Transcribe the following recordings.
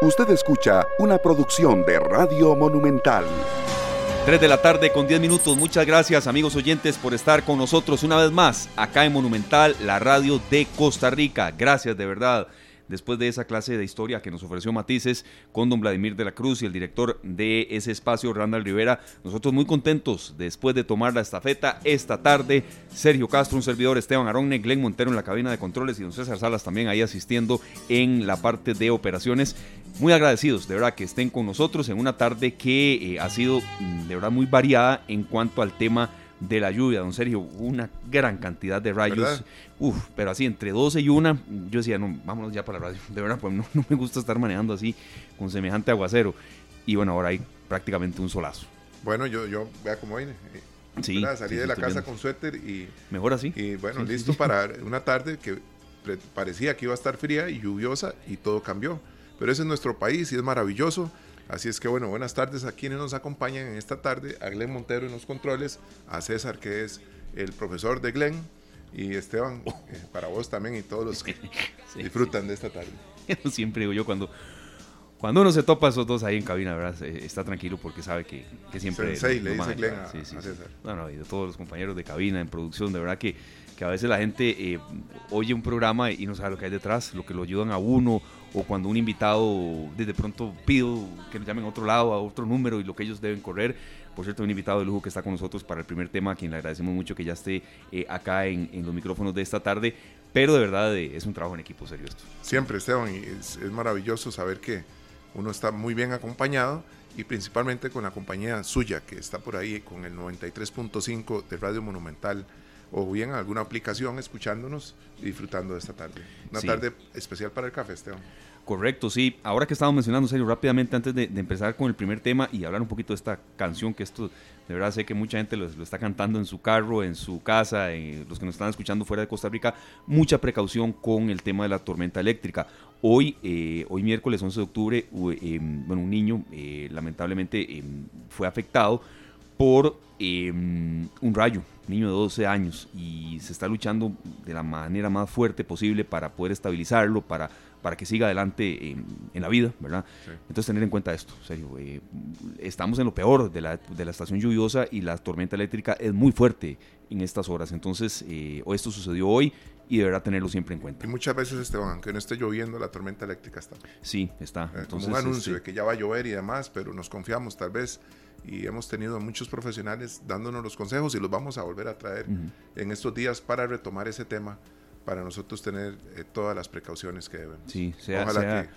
Usted escucha una producción de Radio Monumental. 3 de la tarde con 10 minutos. Muchas gracias amigos oyentes por estar con nosotros una vez más acá en Monumental, la radio de Costa Rica. Gracias de verdad después de esa clase de historia que nos ofreció Matices con don Vladimir de la Cruz y el director de ese espacio, Randall Rivera. Nosotros muy contentos después de tomar la estafeta esta tarde. Sergio Castro, un servidor, Esteban Aronne, Glenn Montero en la cabina de controles y don César Salas también ahí asistiendo en la parte de operaciones. Muy agradecidos, de verdad, que estén con nosotros en una tarde que eh, ha sido mm, de verdad muy variada en cuanto al tema de la lluvia, don Sergio, una gran cantidad de rayos. Uf, pero así entre 12 y una, yo decía, no, vámonos ya para la radio. De verdad, pues no, me gusta estar manejando así con semejante aguacero. Y bueno, ahora hay prácticamente un solazo. Bueno, yo, yo vea cómo viene. Sí, salí de la casa con suéter y... Mejor así. Y bueno, listo para una tarde que parecía que iba a estar fría y lluviosa y todo cambió. Pero ese es nuestro país y es maravilloso. Así es que bueno, buenas tardes a quienes nos acompañan en esta tarde, a Glenn Montero en los controles, a César que es el profesor de Glenn y Esteban oh. eh, para vos también y todos los que disfrutan de esta tarde. Siempre digo yo cuando cuando uno se topa esos dos ahí en cabina, ¿verdad? Está tranquilo porque sabe que, que siempre... Sensei, le dice Glenn a, César. No, no, y de todos los compañeros de cabina, en producción, de verdad que, que a veces la gente eh, oye un programa y no sabe lo que hay detrás, lo que lo ayudan a uno, o cuando un invitado de pronto pido que nos llamen a otro lado, a otro número y lo que ellos deben correr. Por cierto, un invitado de lujo que está con nosotros para el primer tema, a quien le agradecemos mucho que ya esté eh, acá en, los micrófonos de esta tarde. Pero de verdad eh, es un trabajo en equipo serio esto. Siempre, Esteban, y es, maravilloso saber que uno está muy bien acompañado y principalmente con la compañía suya que está por ahí con el 93.5 de Radio Monumental o bien alguna aplicación escuchándonos y disfrutando de esta tarde. Una tarde especial para el café, Esteban. Correcto, sí. Ahora que estamos mencionando, serio, rápidamente antes de, empezar con el primer tema y hablar un poquito de esta canción, que esto de verdad sé que mucha gente lo, está cantando en su carro, en su casa, los que nos están escuchando fuera de Costa Rica, mucha precaución con el tema de la tormenta eléctrica. Hoy, eh, hoy miércoles 11 de octubre, em, bueno, un niño eh, lamentablemente em, fue afectado por em, un rayo, niño de 12 años, y se está luchando de la manera más fuerte posible para poder estabilizarlo, para, para que siga adelante en, la vida, ¿verdad? Entonces tener en cuenta esto, serio, eh, estamos en lo peor de la, de la, estación lluviosa y la tormenta eléctrica es muy fuerte en estas horas, entonces eh, esto sucedió hoy y deberá tenerlo siempre en cuenta. Y muchas veces, Esteban, aunque no esté lloviendo, la tormenta eléctrica está. Sí, está. Eh, como un anuncio este de que ya va a llover y demás, pero nos confiamos tal vez y hemos tenido muchos profesionales dándonos los consejos y los vamos a volver a traer en estos días para retomar ese tema, para nosotros tener eh, todas las precauciones que debemos. Sí, sea, Ojalá que,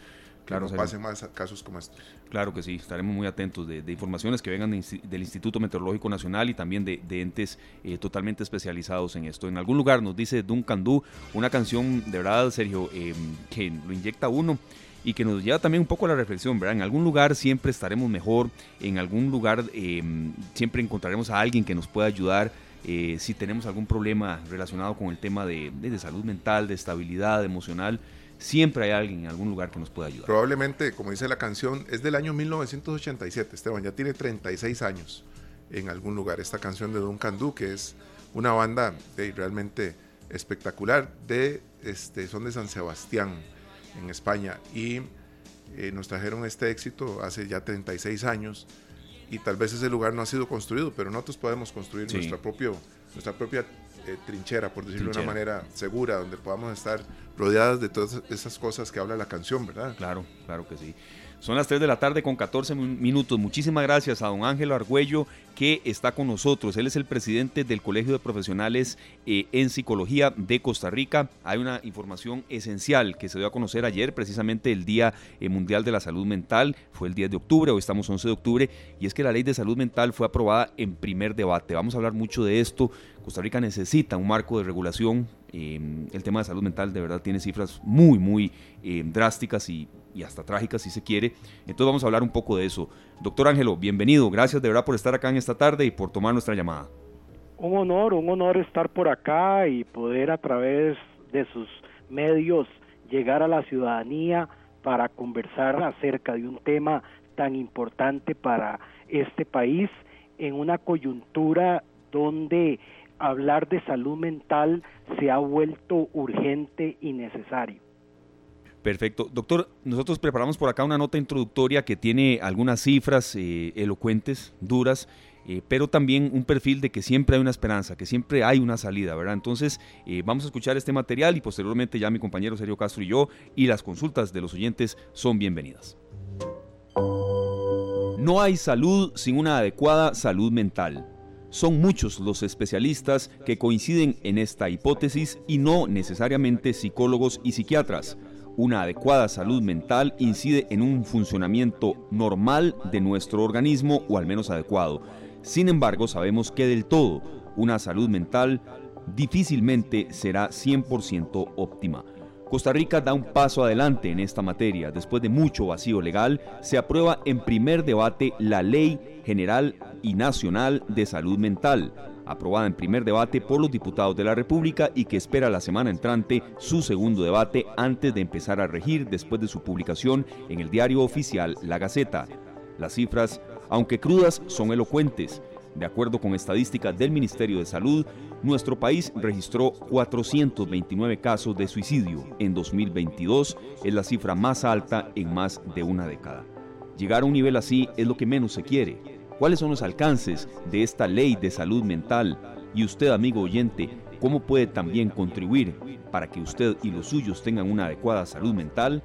claro, no pasen más casos como estos. Claro que sí, estaremos muy atentos de, informaciones que vengan del Instituto Meteorológico Nacional y también de, entes eh, totalmente especializados en esto. En algún lugar nos dice Duncan Du, una canción de verdad, Sergio, eh, que lo inyecta uno y que nos lleva también un poco a la reflexión, ¿verdad? En algún lugar siempre estaremos mejor, en algún lugar em, siempre encontraremos a alguien que nos pueda ayudar. Eh, si tenemos algún problema relacionado con el tema de, salud mental, de estabilidad emocional, siempre hay alguien en algún lugar que nos pueda ayudar. Probablemente, como dice la canción, es del año 1987, Esteban, ya tiene 36 años en algún lugar. Esta canción de Don Candú, que es una banda realmente espectacular, de, este, son de San Sebastián en España y eh, nos trajeron este éxito hace ya 36 años y tal vez ese lugar no ha sido construido, pero nosotros podemos construir nuestra, propio, nuestra propia eh, trinchera, por decirlo de una manera segura, donde podamos estar rodeadas de todas esas cosas que habla la canción, ¿verdad? Claro, claro que sí. Son las 3 de la tarde con 14 minutos. Muchísimas gracias a don Ángelo Argüello que está con nosotros. Él es el presidente del Colegio de Profesionales eh, en Psicología de Costa Rica. Hay una información esencial que se dio a conocer ayer, precisamente el Día eh, Mundial de la Salud Mental. Fue el 10 de octubre, hoy estamos 11 de octubre, y es que la ley de salud mental fue aprobada en primer debate. Vamos a hablar mucho de esto. Costa Rica necesita un marco de regulación. Eh, el tema de salud mental de verdad tiene cifras muy, muy drásticas y hasta trágica si se quiere. Entonces vamos a hablar un poco de eso. Doctor Ángelo, bienvenido. Gracias de verdad por estar acá en esta tarde y por tomar nuestra llamada. Un honor, un honor estar por acá y poder a través de sus medios llegar a la ciudadanía para conversar acerca de un tema tan importante para este país en una coyuntura donde hablar de salud mental se ha vuelto urgente y necesario. Perfecto. Doctor, nosotros preparamos por acá una nota introductoria que tiene algunas cifras eh, elocuentes, duras, eh, pero también un perfil de que siempre hay una esperanza, que siempre hay una salida, ¿verdad? Entonces, eh, vamos a escuchar este material y posteriormente ya mi compañero Sergio Castro y yo y las consultas de los oyentes son bienvenidas. No hay salud sin una adecuada salud mental. Son muchos los especialistas que coinciden en esta hipótesis y no necesariamente psicólogos y psiquiatras. Una adecuada salud mental incide en un funcionamiento normal de nuestro organismo o al menos adecuado. Sin embargo, sabemos que del todo una salud mental difícilmente será 100% óptima. Costa Rica da un paso adelante en esta materia. Después de mucho vacío legal, se aprueba en primer debate la Ley General y Nacional de Salud Mental, aprobada en primer debate por los diputados de la República y que espera la semana entrante su segundo debate antes de empezar a regir después de su publicación en el diario oficial La Gaceta. Las cifras aunque crudas, son elocuentes. De acuerdo con estadísticas del Ministerio de Salud, nuestro país registró 429 casos de suicidio. En 2022 es la cifra más alta en más de una década. Llegar a un nivel así es lo que menos se quiere. ¿Cuáles son los alcances de esta ley de salud mental? Y usted, amigo oyente, ¿cómo puede también contribuir para que usted y los suyos tengan una adecuada salud mental?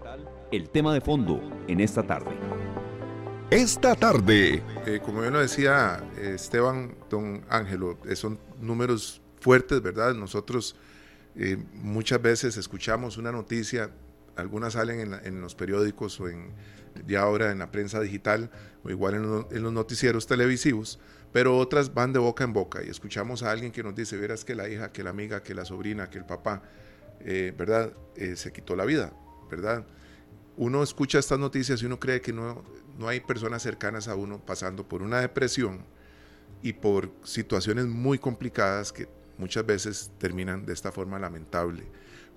El tema de fondo en esta tarde esta tarde. Eh, como yo lo decía eh, Esteban, don Ángelo, eh, son números fuertes, ¿verdad? Nosotros muchas veces escuchamos una noticia, algunas salen en, los periódicos o en, ya ahora en la prensa digital o igual en, los noticieros televisivos, pero otras van de boca en boca y escuchamos a alguien que nos dice, verás que la hija, que la amiga, que la sobrina, que el papá, ¿verdad? se quitó la vida, ¿verdad? Uno escucha estas noticias y uno cree que no, no hay personas cercanas a uno pasando por una depresión y por situaciones muy complicadas que muchas veces terminan de esta forma lamentable.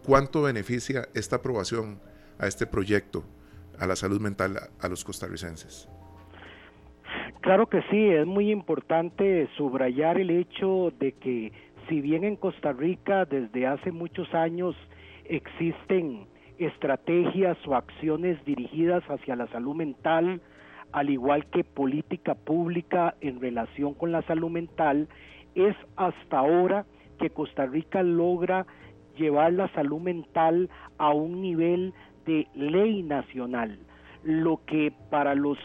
¿Cuánto beneficia esta aprobación a este proyecto, a la salud mental a los costarricenses? Claro que sí, es muy importante subrayar el hecho de que si bien en Costa Rica desde hace muchos años existen estrategias o acciones dirigidas hacia la salud mental, al igual que política pública en relación con la salud mental, es hasta ahora que Costa Rica logra llevar la salud mental a un nivel de ley nacional, lo que para los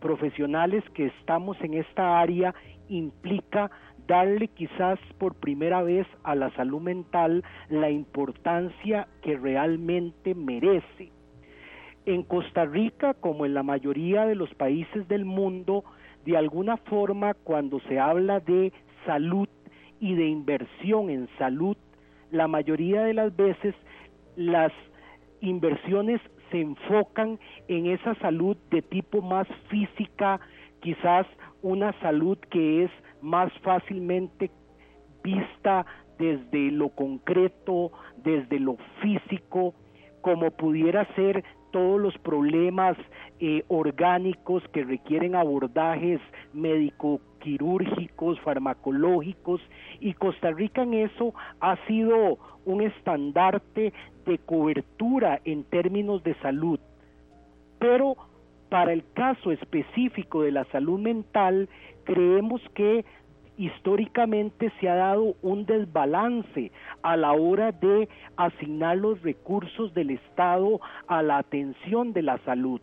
profesionales que estamos en esta área implica darle quizás por primera vez a la salud mental la importancia que realmente merece. En Costa Rica, como en la mayoría de los países del mundo, de alguna forma cuando se habla de salud y de inversión en salud, la mayoría de las veces las inversiones se enfocan en esa salud de tipo más física, quizás una salud que es más fácilmente vista desde lo concreto, desde lo físico, como pudiera ser todos los problemas eh, orgánicos que requieren abordajes médico-quirúrgicos, farmacológicos, y Costa Rica en eso ha sido un estandarte de cobertura en términos de salud. Pero para el caso específico de la salud mental, creemos que históricamente se ha dado un desbalance a la hora de asignar los recursos del Estado a la atención de la salud.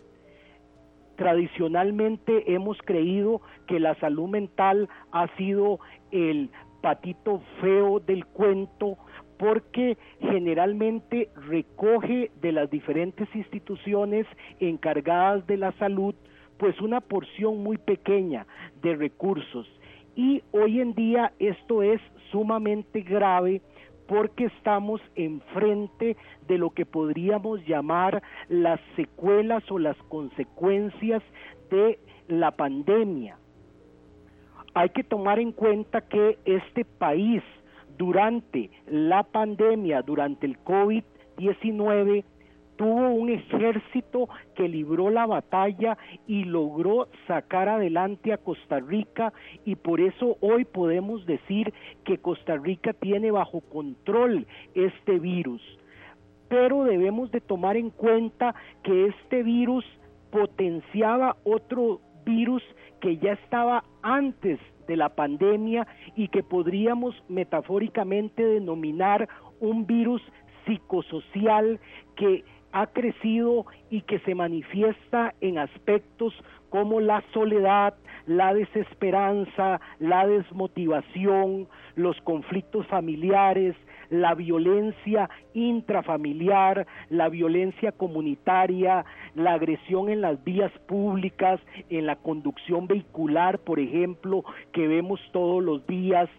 Tradicionalmente hemos creído que la salud mental ha sido el patito feo del cuento porque generalmente recoge de las diferentes instituciones encargadas de la salud pues una porción muy pequeña de recursos. Y hoy en día esto es sumamente grave porque estamos enfrente de lo que podríamos llamar las secuelas o las consecuencias de la pandemia. Hay que tomar en cuenta que este país durante la pandemia, durante el COVID-19, tuvo un ejército que libró la batalla y logró sacar adelante a Costa Rica y por eso hoy podemos decir que Costa Rica tiene bajo control este virus. pero debemos de tomar en cuenta que este virus potenciaba otro virus que ya estaba antes de la pandemia y que podríamos metafóricamente denominar un virus psicosocial que ha crecido y que se manifiesta en aspectos como la soledad, la desesperanza, la desmotivación, los conflictos familiares, la violencia intrafamiliar, la violencia comunitaria, la agresión en las vías públicas, en la conducción vehicular, por ejemplo, que vemos todos los días,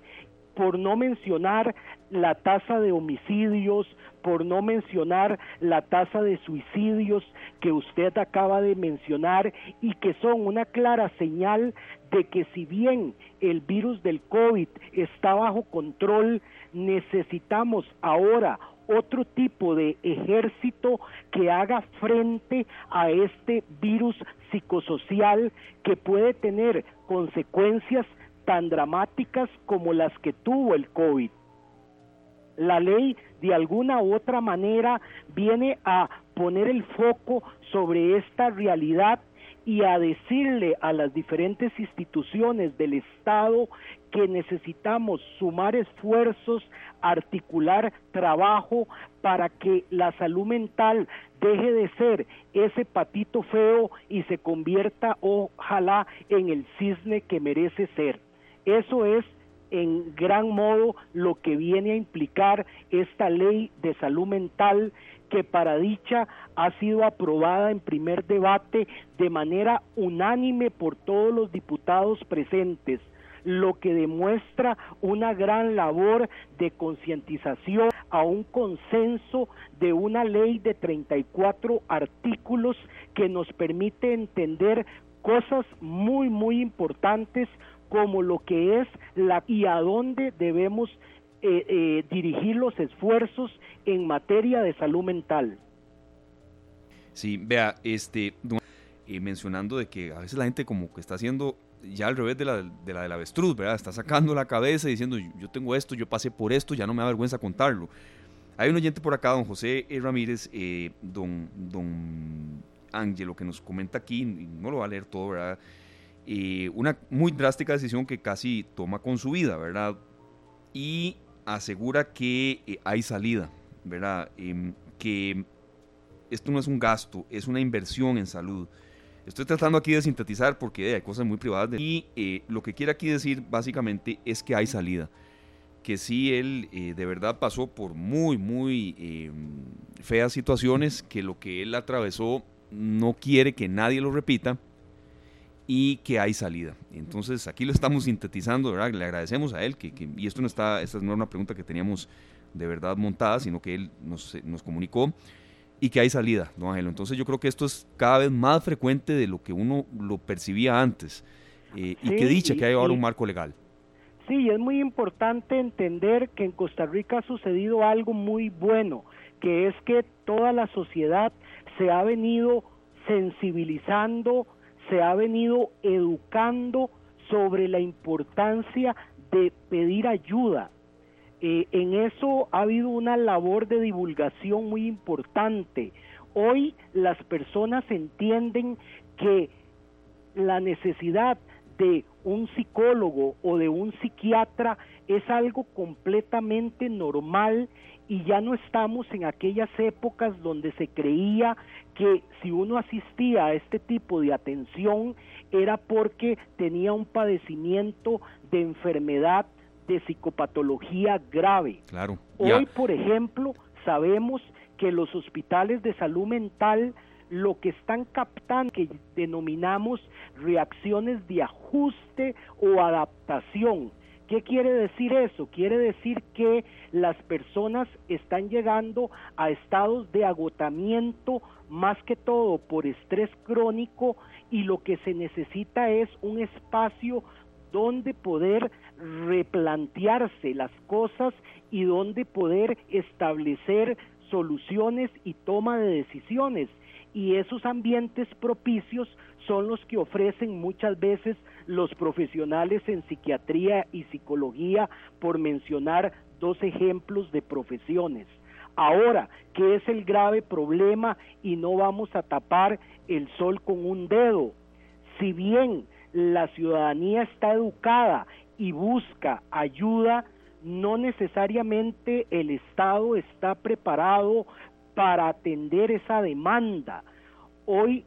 por no mencionar la tasa de homicidios, por no mencionar la tasa de suicidios que usted acaba de mencionar y que son una clara señal de que si bien el virus del COVID está bajo control, necesitamos ahora otro tipo de ejército que haga frente a este virus psicosocial que puede tener consecuencias tan dramáticas como las que tuvo el COVID. La ley de alguna u otra manera viene a poner el foco sobre esta realidad y a decirle a las diferentes instituciones del Estado que necesitamos sumar esfuerzos, articular trabajo para que la salud mental deje de ser ese patito feo y se convierta ojalá en el cisne que merece ser. Eso es en gran modo lo que viene a implicar esta ley de salud mental que para dicha ha sido aprobada en primer debate de manera unánime por todos los diputados presentes lo que demuestra una gran labor de concientización a un consenso de una ley de 34 artículos que nos permite entender cosas muy muy importantes como lo que es la y a dónde debemos eh, eh, dirigir los esfuerzos en materia de salud mental. Sí, vea, este, eh, mencionando de que a veces la gente como que está haciendo ya al revés de la, de la del avestruz, ¿verdad? Está sacando la cabeza y diciendo, yo tengo esto, yo pasé por esto, ya no me da vergüenza contarlo. Hay un oyente por acá, don José Ramírez, don, don Ángelo, que nos comenta aquí, no lo va a leer todo, ¿verdad? Una muy drástica decisión que casi toma con su vida, ¿verdad? Y asegura que eh, hay salida, ¿verdad? Em, que esto no es un gasto, es una inversión en salud. Estoy tratando aquí de sintetizar porque hay cosas muy privadas. y eh, lo que quiere aquí decir básicamente es que hay salida. Que sí, él eh, de verdad pasó por muy, muy em, feas situaciones, que lo que él atravesó no quiere que nadie lo repita y que hay salida. Entonces aquí lo estamos sintetizando, ¿verdad? Le agradecemos a él, que, y esto no está, esta no era una pregunta que teníamos de verdad montada, sino que él nos, nos comunicó y que hay salida, don Ángelo. Entonces yo creo que esto es cada vez más frecuente de lo que uno lo percibía antes eh, y que dicha que hay ahora un marco legal. Sí, es muy importante entender que en Costa Rica ha sucedido algo muy bueno, que es que toda la sociedad se ha venido sensibilizando, se ha venido educando sobre la importancia de pedir ayuda. Eh, en eso ha habido una labor de divulgación muy importante. Hoy las personas entienden que la necesidad de un psicólogo o de un psiquiatra es algo completamente normal y ya no estamos en aquellas épocas donde se creía que si uno asistía a este tipo de atención era porque tenía un padecimiento de enfermedad de psicopatología grave. Claro. Hoy, por ejemplo, sabemos que los hospitales de salud mental lo que están captando que denominamos reacciones de ajuste o adaptación ¿Qué quiere decir eso? Quiere decir que las personas están llegando a estados de agotamiento más que todo por estrés crónico y lo que se necesita es un espacio donde poder replantearse las cosas y donde poder establecer soluciones y toma de decisiones. Y esos ambientes propicios son los que ofrecen muchas veces los profesionales en psiquiatría y psicología, por mencionar dos ejemplos de profesiones. Ahora, ¿qué es el grave problema? Y no vamos a tapar el sol con un dedo. Si bien la ciudadanía está educada y busca ayuda, no necesariamente el Estado está preparado para atender esa demanda. Hoy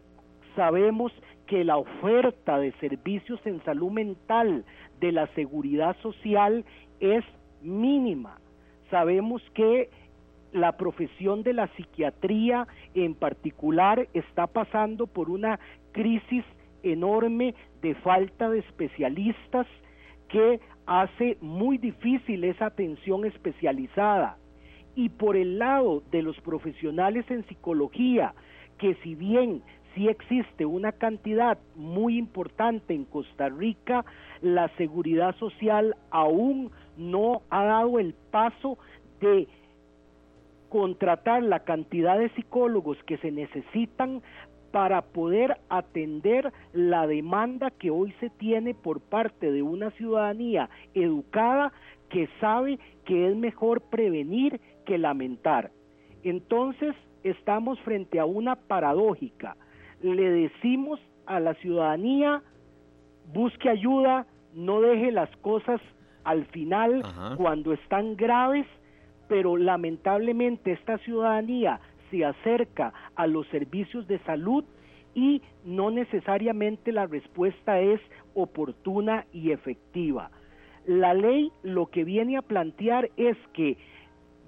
sabemos que la oferta de servicios en salud mental de la seguridad social es mínima. Sabemos que la profesión de la psiquiatría en particular está pasando por una crisis enorme de falta de especialistas que hace muy difícil esa atención especializada. Y por el lado de los profesionales en psicología, que si bien sí existe una cantidad muy importante en Costa Rica, la seguridad social aún no ha dado el paso de contratar la cantidad de psicólogos que se necesitan para poder atender la demanda que hoy se tiene por parte de una ciudadanía educada que sabe que es mejor prevenir que lamentar. Entonces estamos frente a una paradójica. Le decimos a la ciudadanía, busque ayuda, no deje las cosas al final cuando están graves, pero lamentablemente esta ciudadanía se acerca a los servicios de salud y no necesariamente la respuesta es oportuna y efectiva. La ley lo que viene a plantear es que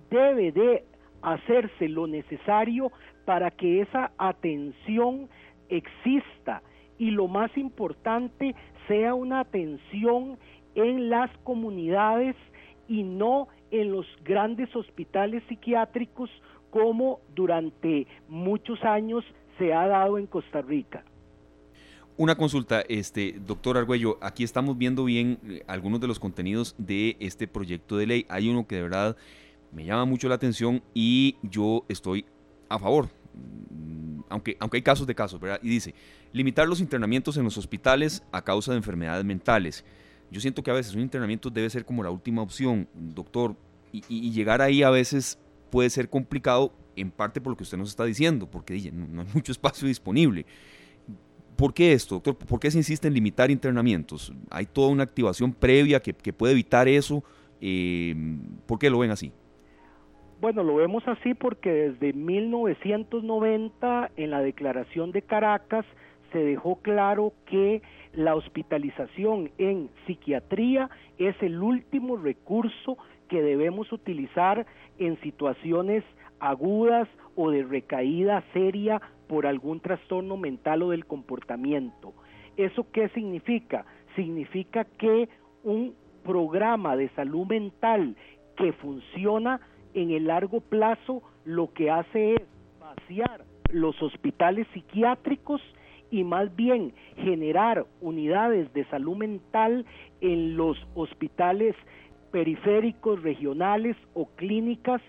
debe de hacerse lo necesario para que esa atención exista y lo más importante sea una atención en las comunidades y no en los grandes hospitales psiquiátricos como durante muchos años se ha dado en Costa Rica. Una consulta, este doctor Argüello, aquí estamos viendo bien eh, algunos de los contenidos de este proyecto de ley. Hay uno que de verdad me llama mucho la atención y yo estoy a favor, aunque, aunque hay casos de casos, ¿verdad? Y dice, limitar los internamientos en los hospitales a causa de enfermedades mentales. Yo siento que a veces un internamiento debe ser como la última opción, doctor, y llegar ahí a veces puede ser complicado en parte por lo que usted nos está diciendo, porque no, hay mucho espacio disponible. ¿Por qué esto, doctor? ¿Por qué se insiste en limitar internamientos? ¿Hay toda una activación previa que, puede evitar eso? Eh, ¿Por qué lo ven así? Bueno, lo vemos así porque desde 1990 en la Declaración de Caracas se dejó claro que la hospitalización en psiquiatría es el último recurso que debemos utilizar en situaciones agudas o de recaída seria por algún trastorno mental o del comportamiento. ¿Eso qué significa? Significa que un programa de salud mental que funciona en el largo plazo lo que hace es vaciar los hospitales psiquiátricos y más bien generar unidades de salud mental en los hospitales periféricos, regionales o clínicas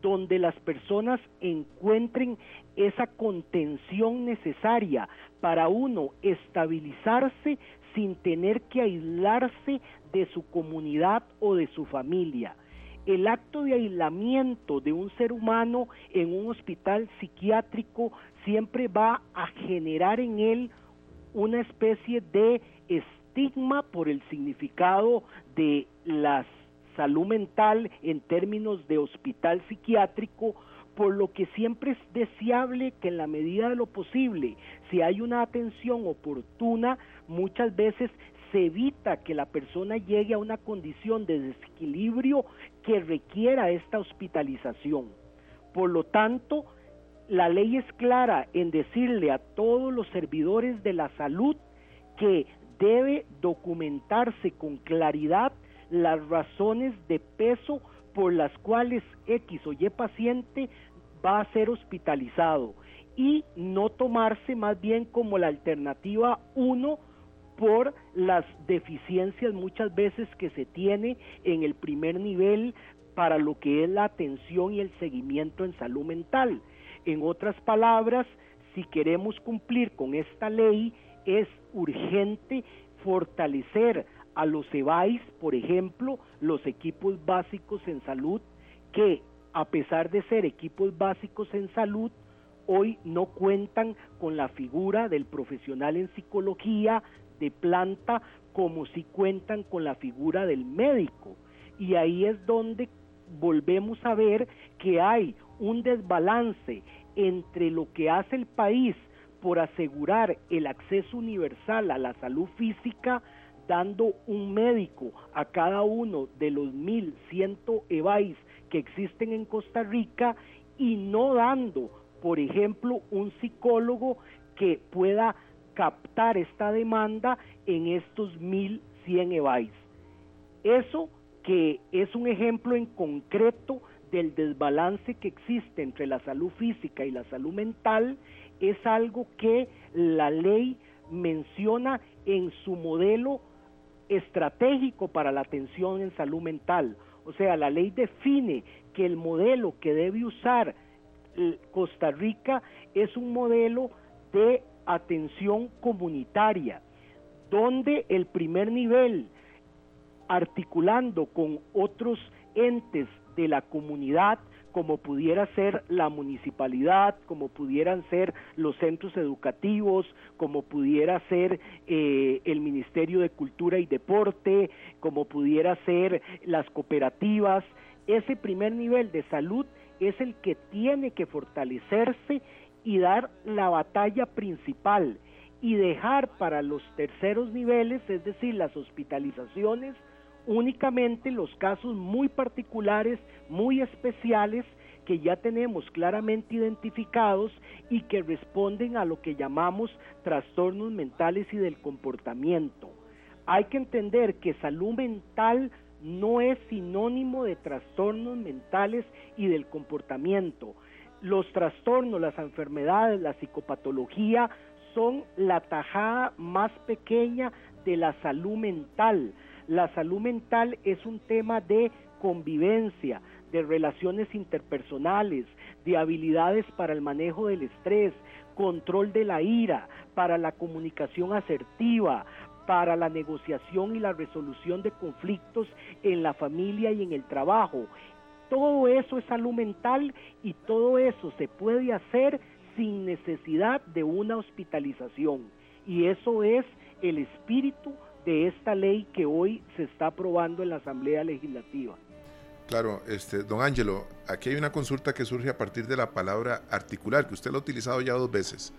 donde las personas encuentren esa contención necesaria para uno estabilizarse sin tener que aislarse de su comunidad o de su familia. El acto de aislamiento de un ser humano en un hospital psiquiátrico siempre va a generar en él una especie de estigma por el significado de las salud mental en términos de hospital psiquiátrico, por lo que siempre es deseable que en la medida de lo posible, si hay una atención oportuna, muchas veces se evita que la persona llegue a una condición de desequilibrio que requiera esta hospitalización. Por lo tanto, la ley es clara en decirle a todos los servidores de la salud que debe documentarse con claridad las razones de peso por las cuales X o Y paciente va a ser hospitalizado y no tomarse más bien como la alternativa 1 por las deficiencias muchas veces que se tiene en el primer nivel para lo que es la atención y el seguimiento en salud mental. En otras palabras, si queremos cumplir con esta ley, es urgente fortalecer a los EBAIS, por ejemplo, los equipos básicos en salud, que a pesar de ser equipos básicos en salud, hoy no cuentan con la figura del profesional en psicología de planta como si cuentan con la figura del médico. Y ahí es donde volvemos a ver que hay un desbalance entre lo que hace el país por asegurar el acceso universal a la salud física, dando un médico a cada uno de los 1.100 EVAIS que existen en Costa Rica y no dando, por ejemplo, un psicólogo que pueda captar esta demanda en estos 1.100 EVAIS. Eso que es un ejemplo en concreto del desbalance que existe entre la salud física y la salud mental, es algo que la ley menciona en su modelo estratégico para la atención en salud mental. O sea, la ley define que el modelo que debe usar Costa Rica es un modelo de atención comunitaria, donde el primer nivel, articulando con otros entes de la comunidad, como pudiera ser la municipalidad, como pudieran ser los centros educativos, como pudiera ser eh, el Ministerio de Cultura y Deporte, como pudiera ser las cooperativas. Ese primer nivel de salud es el que tiene que fortalecerse y dar la batalla principal y dejar para los terceros niveles, es decir, las hospitalizaciones, únicamente los casos muy particulares, muy especiales, que ya tenemos claramente identificados y que responden a lo que llamamos trastornos mentales y del comportamiento. Hay que entender que salud mental no es sinónimo de trastornos mentales y del comportamiento. Los trastornos, las enfermedades, la psicopatología son la tajada más pequeña de la salud mental. La salud mental es un tema de convivencia, de relaciones interpersonales, de habilidades para el manejo del estrés, control de la ira, para la comunicación asertiva, para la negociación y la resolución de conflictos en la familia y en el trabajo. Todo eso es salud mental y todo eso se puede hacer sin necesidad de una hospitalización. Y eso es el espíritu de esta ley que hoy se está aprobando en la Asamblea Legislativa. Claro, este, don Ángelo, aquí hay una consulta que surge a partir de la palabra articular, que usted lo ha utilizado ya dos veces.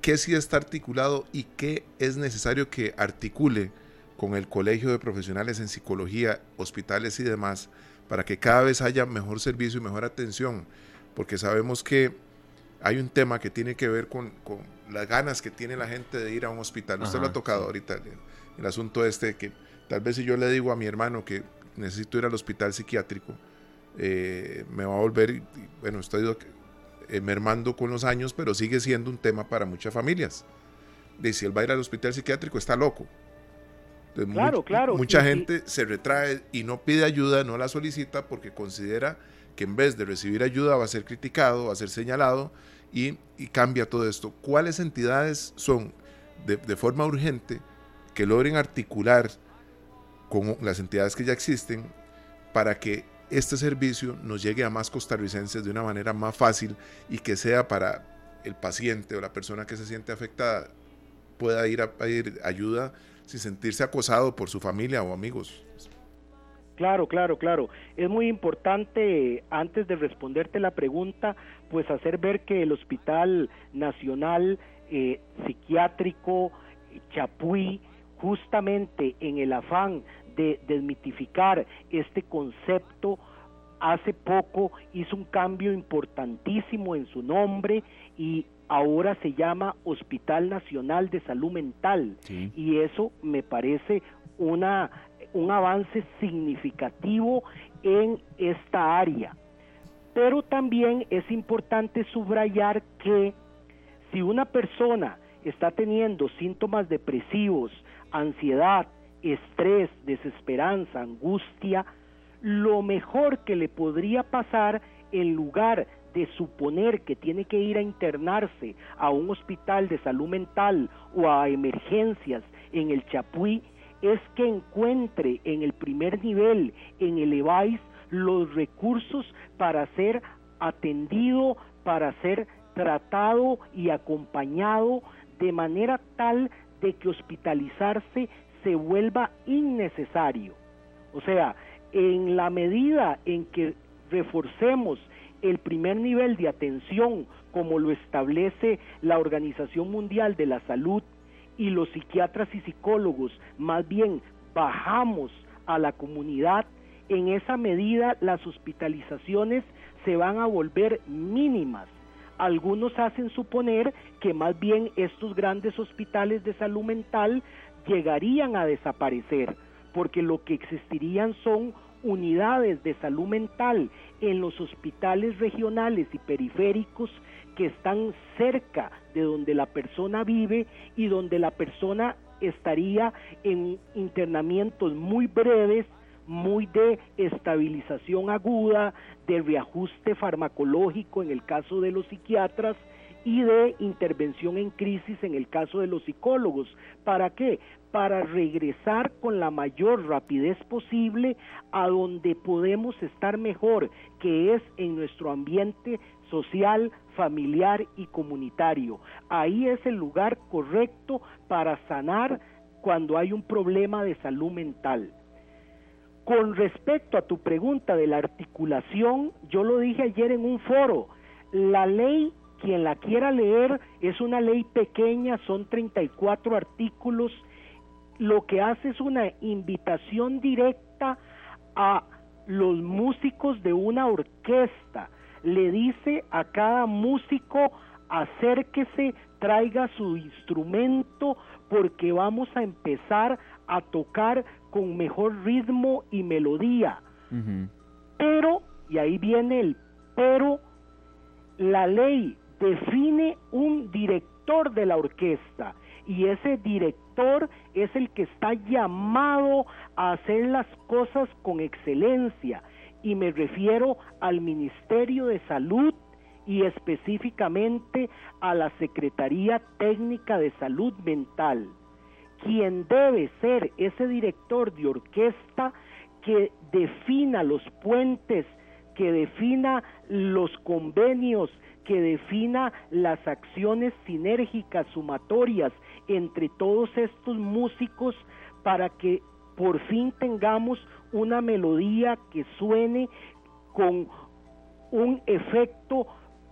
¿Qué sí está articulado y qué es necesario que articule con el Colegio de Profesionales en Psicología, hospitales y demás, para que cada vez haya mejor servicio y mejor atención? Porque sabemos que hay un tema que tiene que ver con, las ganas que tiene la gente de ir a un hospital. Usted lo ha tocado ahorita, el, el asunto este que tal vez si yo le digo a mi hermano que necesito ir al hospital psiquiátrico, eh, me va a volver, bueno, estoy eh, mermando con los años, pero sigue siendo un tema para muchas familias. De si él va a ir al hospital psiquiátrico, está loco. Claro, claro. Mucha gente se retrae y no pide ayuda, no la solicita porque considera que en vez de recibir ayuda va a ser criticado, va a ser señalado y, cambia todo esto. ¿Cuáles entidades son de, de forma urgente que logren articular con las entidades que ya existen para que este servicio nos llegue a más costarricenses de una manera más fácil y que sea para el paciente o la persona que se siente afectada pueda ir a pedir ayuda sin sentirse acosado por su familia o amigos. Claro, claro, claro. Es muy importante, antes de responderte la pregunta, pues hacer ver que el Hospital Nacional eh, Psiquiátrico Chapuí, justamente en el afán de desmitificar este concepto, hace poco hizo un cambio importantísimo en su nombre y ahora se llama Hospital Nacional de Salud Mental y eso me parece una un avance significativo en esta área. Pero también es importante subrayar que si una persona está teniendo síntomas depresivos, ansiedad, estrés, desesperanza, angustia, lo mejor que le podría pasar en lugar de suponer que tiene que ir a internarse a un hospital de salud mental o a emergencias en el Chapuí es que encuentre en el primer nivel, en el EVAIS, los recursos para ser atendido, para ser tratado y acompañado de manera tal de que hospitalizarse se vuelva innecesario. O sea, en la medida en que reforcemos el primer nivel de atención como lo establece la Organización Mundial de la Salud y los psiquiatras y psicólogos más bien bajamos a la comunidad, en esa medida las hospitalizaciones se van a volver mínimas. Algunos hacen suponer que más bien estos grandes hospitales de salud mental llegarían a desaparecer, porque lo que existirían son unidades de salud mental en los hospitales regionales y periféricos que están cerca de donde la persona vive y donde la persona estaría en internamientos muy breves, muy de estabilización aguda, de reajuste farmacológico en el caso de los psiquiatras y de intervención en crisis en el caso de los psicólogos. ¿Para qué? Para regresar con la mayor rapidez posible a donde podemos estar mejor, que es en nuestro ambiente social, familiar y comunitario. Ahí es el lugar correcto para sanar cuando hay un problema de salud mental. Con respecto a tu pregunta de la articulación, yo lo dije ayer en un foro, la ley, quien la quiera leer, es una ley pequeña, son 34 artículos, lo que hace es una invitación directa a los músicos de una orquesta, le dice a cada músico acérquese, traiga su instrumento porque vamos a empezar a tocar con mejor ritmo y melodía. Pero, y ahí viene el pero, la ley define un director de la orquesta y ese director es el que está llamado a hacer las cosas con excelencia y me refiero al Ministerio de Salud y específicamente a la Secretaría Técnica de Salud Mental, quien debe ser ese director de orquesta que defina los puentes, que defina los convenios, que defina las acciones sinérgicas, sumatorias entre todos estos músicos para que por fin tengamos una melodía que suene con un efecto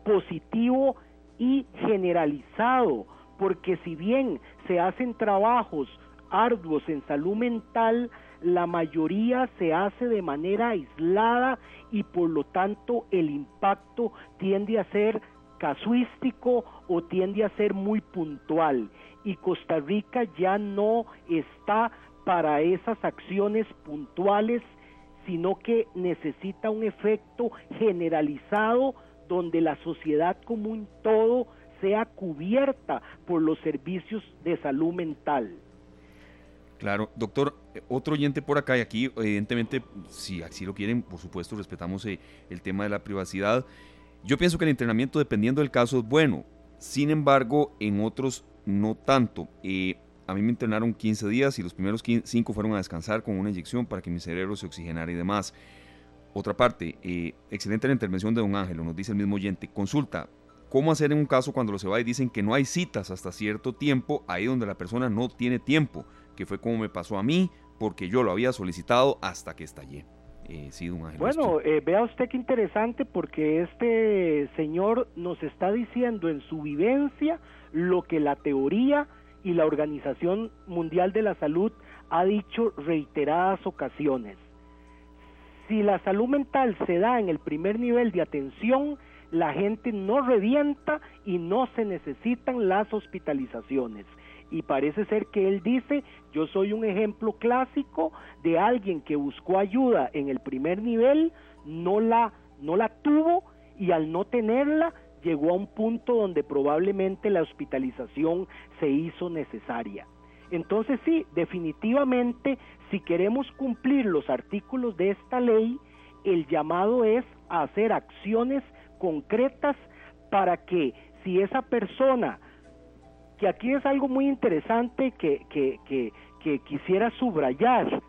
positivo y generalizado, porque si bien se hacen trabajos arduos en salud mental, la mayoría se hace de manera aislada y por lo tanto el impacto tiende a ser casuístico o tiende a ser muy puntual y Costa Rica ya no está para esas acciones puntuales, sino que necesita un efecto generalizado donde la sociedad como un todo sea cubierta por los servicios de salud mental. Claro, doctor, otro oyente por acá y aquí, evidentemente, si así lo quieren, por supuesto, respetamos eh, el tema de la privacidad. Yo pienso que el entrenamiento, dependiendo del caso, es bueno. Sin embargo, en otros no tanto. Eh, a mí me entrenaron 15 días y los primeros 5 fueron a descansar con una inyección para que mi cerebro se oxigenara y demás. Otra parte, eh, excelente la intervención de don Ángelo, nos dice el mismo oyente. Consulta, ¿cómo hacer en un caso cuando los va y dicen que no hay citas hasta cierto tiempo, ahí donde la persona no tiene tiempo? Que fue como me pasó a mí, porque yo lo había solicitado hasta que estallé. Eh, sí, bueno, eh, vea usted qué interesante porque este señor nos está diciendo en su vivencia lo que la teoría y la Organización Mundial de la Salud ha dicho reiteradas ocasiones. Si la salud mental se da en el primer nivel de atención, la gente no revienta y no se necesitan las hospitalizaciones. Y parece ser que él dice, yo soy un ejemplo clásico de alguien que buscó ayuda en el primer nivel, no la, no la tuvo y al no tenerla llegó a un punto donde probablemente la hospitalización se hizo necesaria. Entonces sí, definitivamente, si queremos cumplir los artículos de esta ley, el llamado es a hacer acciones concretas para que si esa persona, que aquí es algo muy interesante que, que, que, que quisiera subrayar,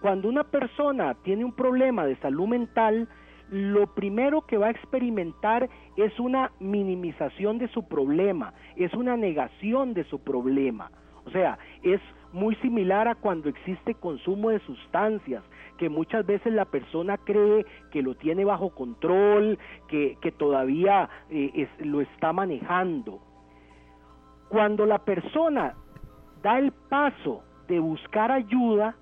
Cuando una persona tiene un problema de salud mental, lo primero que va a experimentar es una minimización de su problema, es una negación de su problema. O sea, es muy similar a cuando existe consumo de sustancias, que muchas veces la persona cree que lo tiene bajo control, que, todavía eh, lo está manejando. Cuando la persona da el paso de buscar ayuda,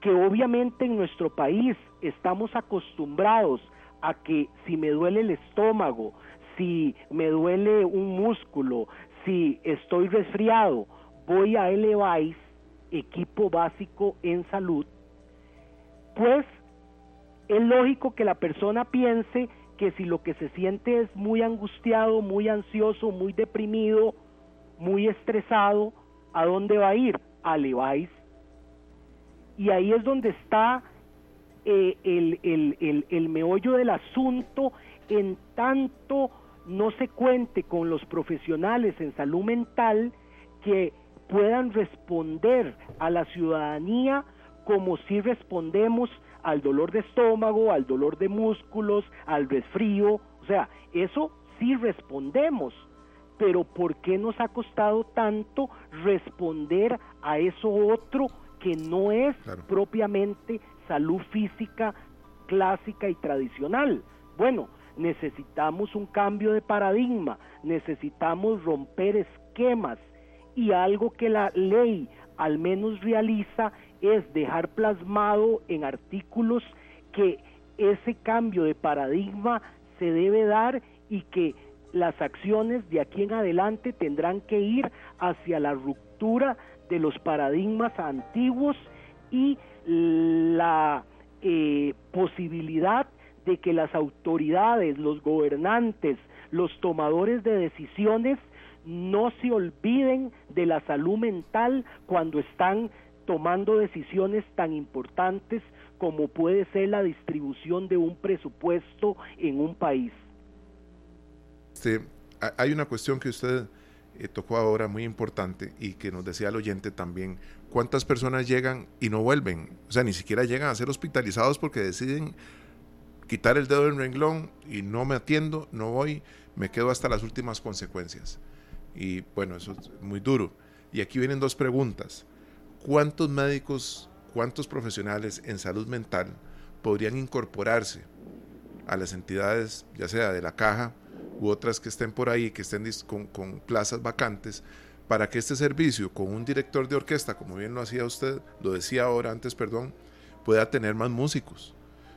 que obviamente en nuestro país estamos acostumbrados a que si me duele el estómago, si me duele un músculo, si estoy resfriado, voy a Elevais, equipo básico en salud, pues es lógico que la persona piense que si lo que se siente es muy angustiado, muy ansioso, muy deprimido, muy estresado, ¿a dónde va a ir? A Levi's. Y ahí es donde está eh, el, el, el meollo del asunto en tanto no se cuente con los profesionales en salud mental que puedan responder a la ciudadanía como si respondemos al dolor de estómago, al dolor de músculos, al resfrío, o sea, eso sí respondemos, pero ¿por qué nos ha costado tanto responder a eso otro que no es propiamente salud física clásica y tradicional? Bueno, necesitamos un cambio de paradigma, necesitamos romper esquemas y algo que la ley al menos realiza es dejar plasmado en artículos que ese cambio de paradigma se debe dar y que las acciones de aquí en adelante tendrán que ir hacia la ruptura de los paradigmas antiguos y la eh, posibilidad de que las autoridades, los gobernantes, los tomadores de decisiones no se olviden de la salud mental cuando están tomando decisiones tan importantes como puede ser la distribución de un presupuesto en un país. Sí, hay una cuestión que usted eh, tocó ahora muy importante y que nos decía el oyente también, ¿cuántas personas llegan y no vuelven? O sea, ni siquiera llegan a ser hospitalizados porque deciden quitar el dedo del renglón y no me atiendo, no voy, me quedo hasta las últimas consecuencias. Y bueno, eso es muy duro. Y aquí vienen dos preguntas. ¿Cuántos médicos, cuántos profesionales en salud mental podrían incorporarse a las entidades, ya sea de la caja u otras que estén por ahí, que estén con, con plazas vacantes, para que este servicio con un director de orquesta, como bien lo hacía usted, lo decía ahora antes, perdón, pueda tener más músicos,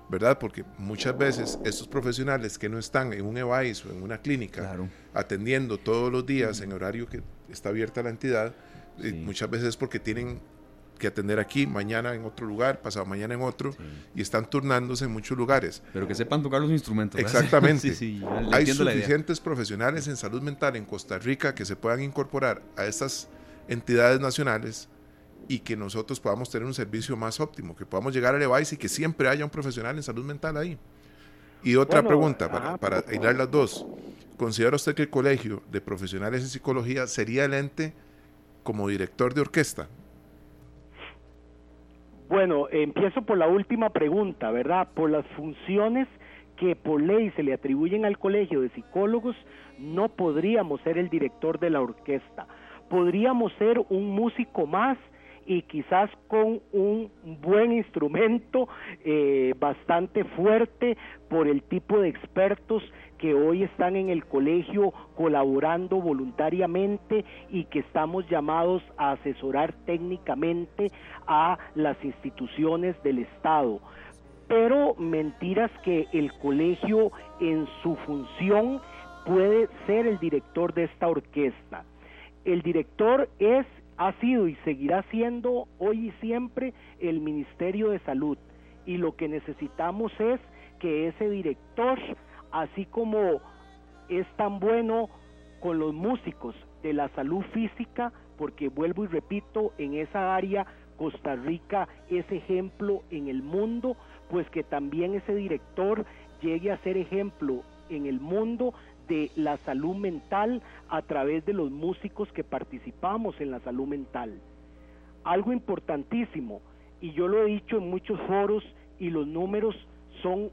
¿verdad? Porque muchas veces estos profesionales que no están en un EVAIS o en una clínica atendiendo todos los días en horario que está abierta la entidad, eh, muchas veces es porque tienen que atender aquí, mañana en otro lugar, pasado mañana en otro, y están turnándose en muchos lugares. Pero que sepan tocar los instrumentos. Exactamente. Hay suficientes profesionales en salud mental en Costa Rica que se puedan incorporar a estas entidades nacionales y que nosotros podamos tener un servicio más óptimo, que podamos llegar a Levice y que siempre haya un profesional en salud mental ahí. Y otra pregunta, para, para hilar las dos. ¿Considera usted que el Colegio de Profesionales en Psicología sería el ente como director de orquesta bueno, empiezo por la última pregunta, ¿verdad? Por las funciones que por ley se le atribuyen al Colegio de Psicólogos, no podríamos ser el director de la orquesta. Podríamos ser un músico más y quizás con un buen instrumento eh, bastante fuerte por el tipo de expertos que hoy están en el colegio colaborando voluntariamente y que estamos llamados a asesorar técnicamente a las instituciones del Estado. Pero mentiras que el colegio en su función puede ser el director de esta orquesta. El director es, ha sido y seguirá siendo hoy y siempre el Ministerio de Salud. Y lo que necesitamos es que ese director así como es tan bueno con los músicos de la salud física, porque vuelvo y repito, en esa área Costa Rica es ejemplo en el mundo, pues que también ese director llegue a ser ejemplo en el mundo de la salud mental a través de los músicos que participamos en la salud mental. Algo importantísimo, y yo lo he dicho en muchos foros y los números son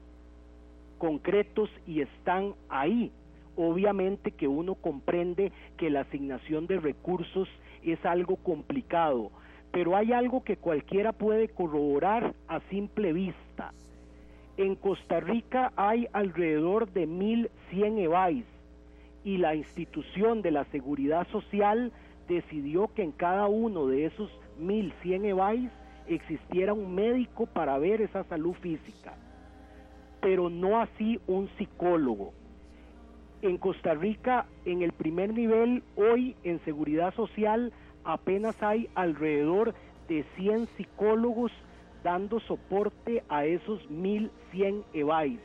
concretos y están ahí. Obviamente que uno comprende que la asignación de recursos es algo complicado, pero hay algo que cualquiera puede corroborar a simple vista. En Costa Rica hay alrededor de 1.100 EVAIS y la institución de la seguridad social decidió que en cada uno de esos 1.100 EVAIS existiera un médico para ver esa salud física, pero no así un psicólogo. En Costa Rica, en el primer nivel, hoy en seguridad social, apenas hay alrededor de 100 psicólogos dando soporte a esos 1100 EVAIS,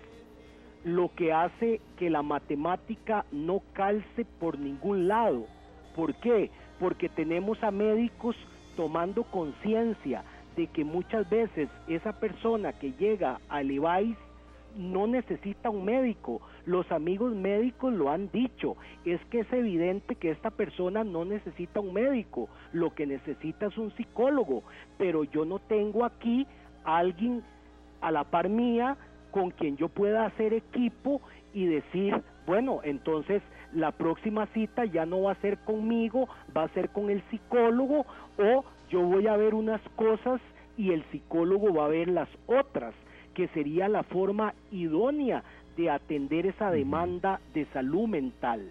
lo que hace que la matemática no calce por ningún lado. ¿Por qué? Porque tenemos a médicos tomando conciencia de que muchas veces esa persona que llega al EVAIS no necesita un médico. Los amigos médicos lo han dicho. Es que es evidente que esta persona no necesita un médico. Lo que necesita es un psicólogo. Pero yo no tengo aquí a alguien a la par mía con quien yo pueda hacer equipo y decir, bueno, entonces la próxima cita ya no va a ser conmigo, va a ser con el psicólogo o yo voy a ver unas cosas y el psicólogo va a ver las otras que sería la forma idónea de atender esa demanda de salud mental.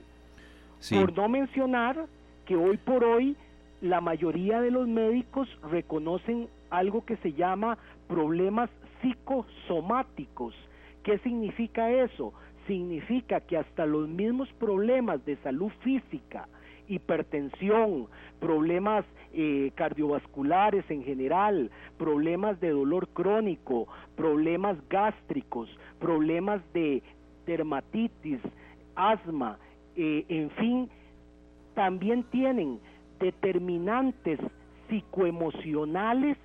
Por no mencionar que hoy por hoy la mayoría de los médicos reconocen algo que se llama problemas psicosomáticos. ¿Qué significa eso? Significa que hasta los mismos problemas de salud física, hipertensión, problemas eh, cardiovasculares en general, problemas de dolor crónico, problemas gástricos, problemas de dermatitis, asma, eh, en fin, también tienen determinantes psicoemocionales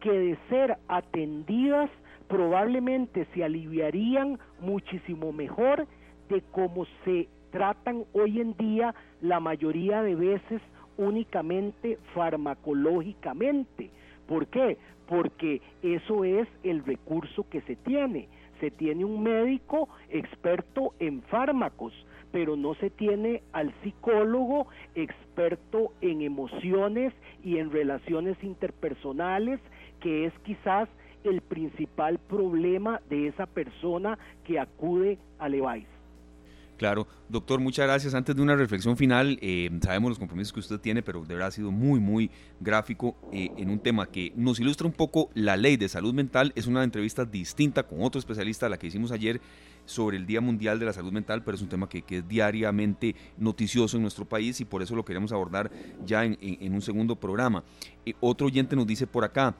que de ser atendidas probablemente se aliviarían muchísimo mejor de cómo se tratan hoy en día la mayoría de veces únicamente farmacológicamente. ¿Por qué? Porque eso es el recurso que se tiene. Se tiene un médico experto en fármacos, pero no se tiene al psicólogo experto en emociones y en relaciones interpersonales, que es quizás el principal problema de esa persona que acude al EVAIS. Claro, doctor, muchas gracias. Antes de una reflexión final, eh, sabemos los compromisos que usted tiene, pero de verdad ha sido muy, muy gráfico eh, en un tema que nos ilustra un poco la ley de salud mental. Es una entrevista distinta con otro especialista la que hicimos ayer sobre el Día Mundial de la Salud Mental, pero es un tema que, es diariamente noticioso en nuestro país y por eso lo queremos abordar ya en, un segundo programa. Eh, otro oyente nos dice por acá,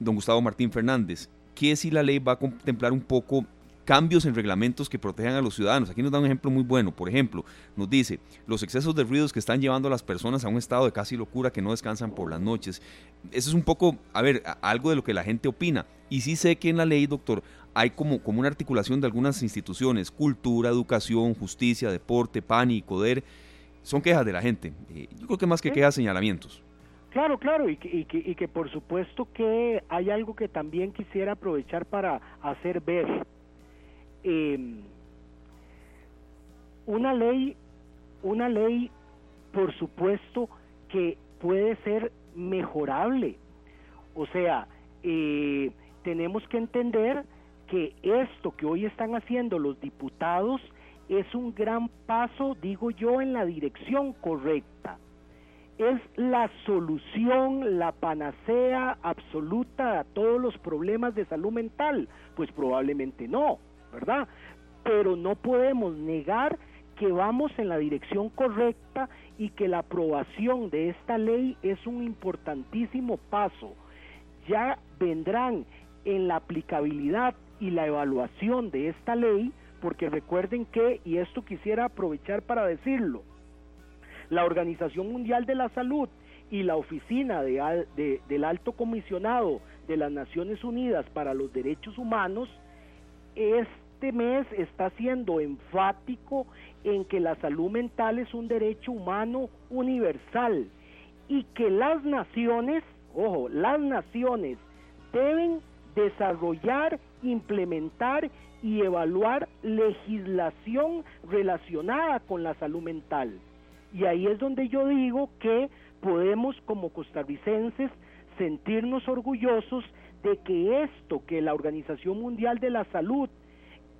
don Gustavo Martín Fernández, que si la ley va a contemplar un poco cambios en reglamentos que protejan a los ciudadanos. Aquí nos da un ejemplo muy bueno. Por ejemplo, nos dice los excesos de ruidos que están llevando a las personas a un estado de casi locura que no descansan por las noches. Eso es un poco, a ver, algo de lo que la gente opina. Y sí sé que en la ley, doctor, hay como, como una articulación de algunas instituciones, cultura, educación, justicia, deporte, PAN y CODER. Son quejas de la gente. Eh, yo creo que más que quejas, señalamientos. Claro, claro, y que, y, que, y que por supuesto que hay algo que también quisiera aprovechar para hacer ver Em, una ley, una ley, por supuesto, que puede ser mejorable. O sea, eh, tenemos que entender que esto que hoy están haciendo los diputados es un gran paso, digo yo, en la dirección correcta. ¿Es la solución, la panacea absoluta a todos los problemas de salud mental? Pues probablemente no. ¿Verdad? Pero no podemos negar que vamos en la dirección correcta y que la aprobación de esta ley es un importantísimo paso. Ya vendrán en la aplicabilidad y la evaluación de esta ley, porque recuerden que, y esto quisiera aprovechar para decirlo, la Organización Mundial de la Salud y la Oficina de, del Alto Comisionado de las Naciones Unidas para los Derechos Humanos es este mes está siendo enfático en que la salud mental es un derecho humano universal y que las naciones, ojo, las naciones deben desarrollar, implementar y evaluar legislación relacionada con la salud mental. Y ahí es donde yo digo que podemos como costarricenses sentirnos orgullosos de que esto que la Organización Mundial de la Salud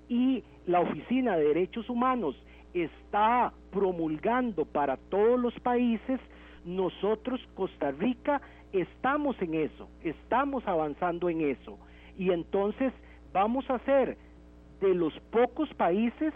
y la Oficina de Derechos Humanos está promulgando para todos los países, nosotros, Costa Rica, estamos en eso, estamos avanzando en eso. Y entonces vamos a ser de los pocos países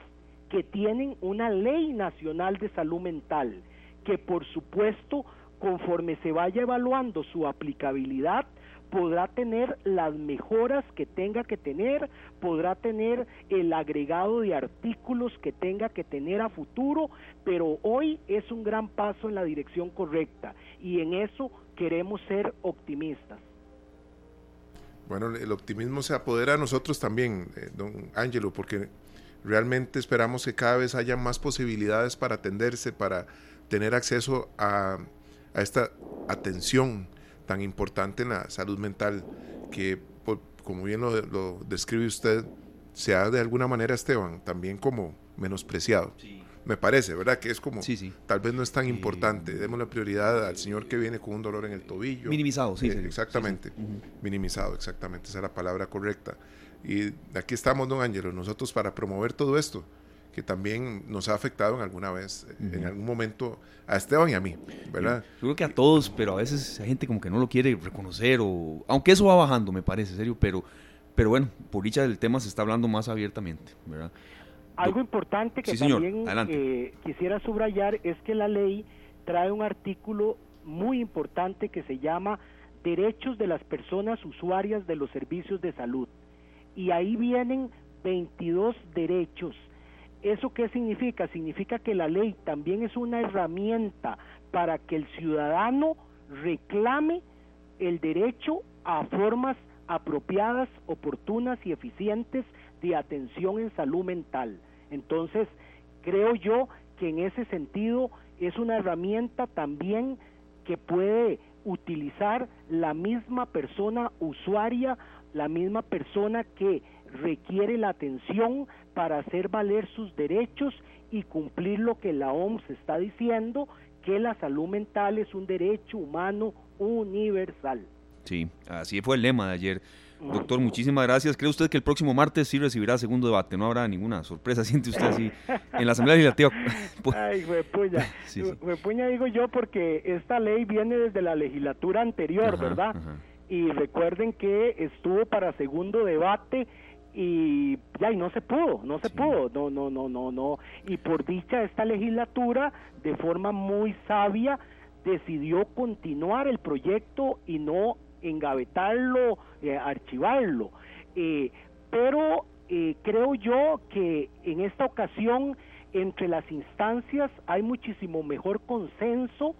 que tienen una ley nacional de salud mental, que por supuesto, conforme se vaya evaluando su aplicabilidad, podrá tener las mejoras que tenga que tener, podrá tener el agregado de artículos que tenga que tener a futuro, pero hoy es un gran paso en la dirección correcta y en eso queremos ser optimistas. Bueno, el optimismo se apodera a nosotros también, eh, don Ángelo, porque realmente esperamos que cada vez haya más posibilidades para atenderse, para tener acceso a, a esta atención tan importante en la salud mental que, como bien lo, describe usted, se ha de alguna manera, Esteban, también como menospreciado. Me parece, ¿verdad? Que es como, sí, sí. tal vez no es tan importante. Demos la prioridad al señor que viene con un dolor en el tobillo. Minimizado, sí. Eh, exactamente. Minimizado, exactamente. Esa es la palabra correcta. Y aquí estamos, don Ángelo, nosotros para promover todo esto que también nos ha afectado en alguna vez, en algún momento, a Esteban y a mí, ¿verdad? Yo creo que a todos, pero a veces hay gente como que no lo quiere reconocer, o aunque eso va bajando, me parece, serio, pero, pero bueno, por dicha del tema se está hablando más abiertamente, ¿verdad? Algo importante que también eh, quisiera subrayar es que la ley trae un artículo muy importante que se llama Derechos de las personas usuarias de los servicios de salud. Y ahí vienen 22 derechos ¿Eso qué significa? Significa que la ley también es una herramienta para que el ciudadano reclame el derecho a formas apropiadas, oportunas y eficientes de atención en salud mental. Entonces, creo yo que en ese sentido es una herramienta también que puede utilizar la misma persona usuaria, la misma persona que requiere la atención para hacer valer sus derechos y cumplir lo que la OMS está diciendo, que la salud mental es un derecho humano universal. Sí, así fue el lema de ayer. Doctor, muchísimas gracias. ¿Cree usted que el próximo martes sí recibirá segundo debate? No habrá ninguna sorpresa, siente usted así en la Asamblea Legislativa. Pues, Ay, huepuña. Sí, digo yo porque esta ley viene desde la legislatura anterior, ¿verdad? Y recuerden que estuvo para segundo debate y ya y no se pudo, no se pudo, no, no, no, no, no. Y por dicha esta legislatura, de forma muy sabia, decidió continuar el proyecto y no engavetarlo, eh, archivarlo. Eh, pero eh, creo yo que en esta ocasión entre las instancias hay muchísimo mejor consenso.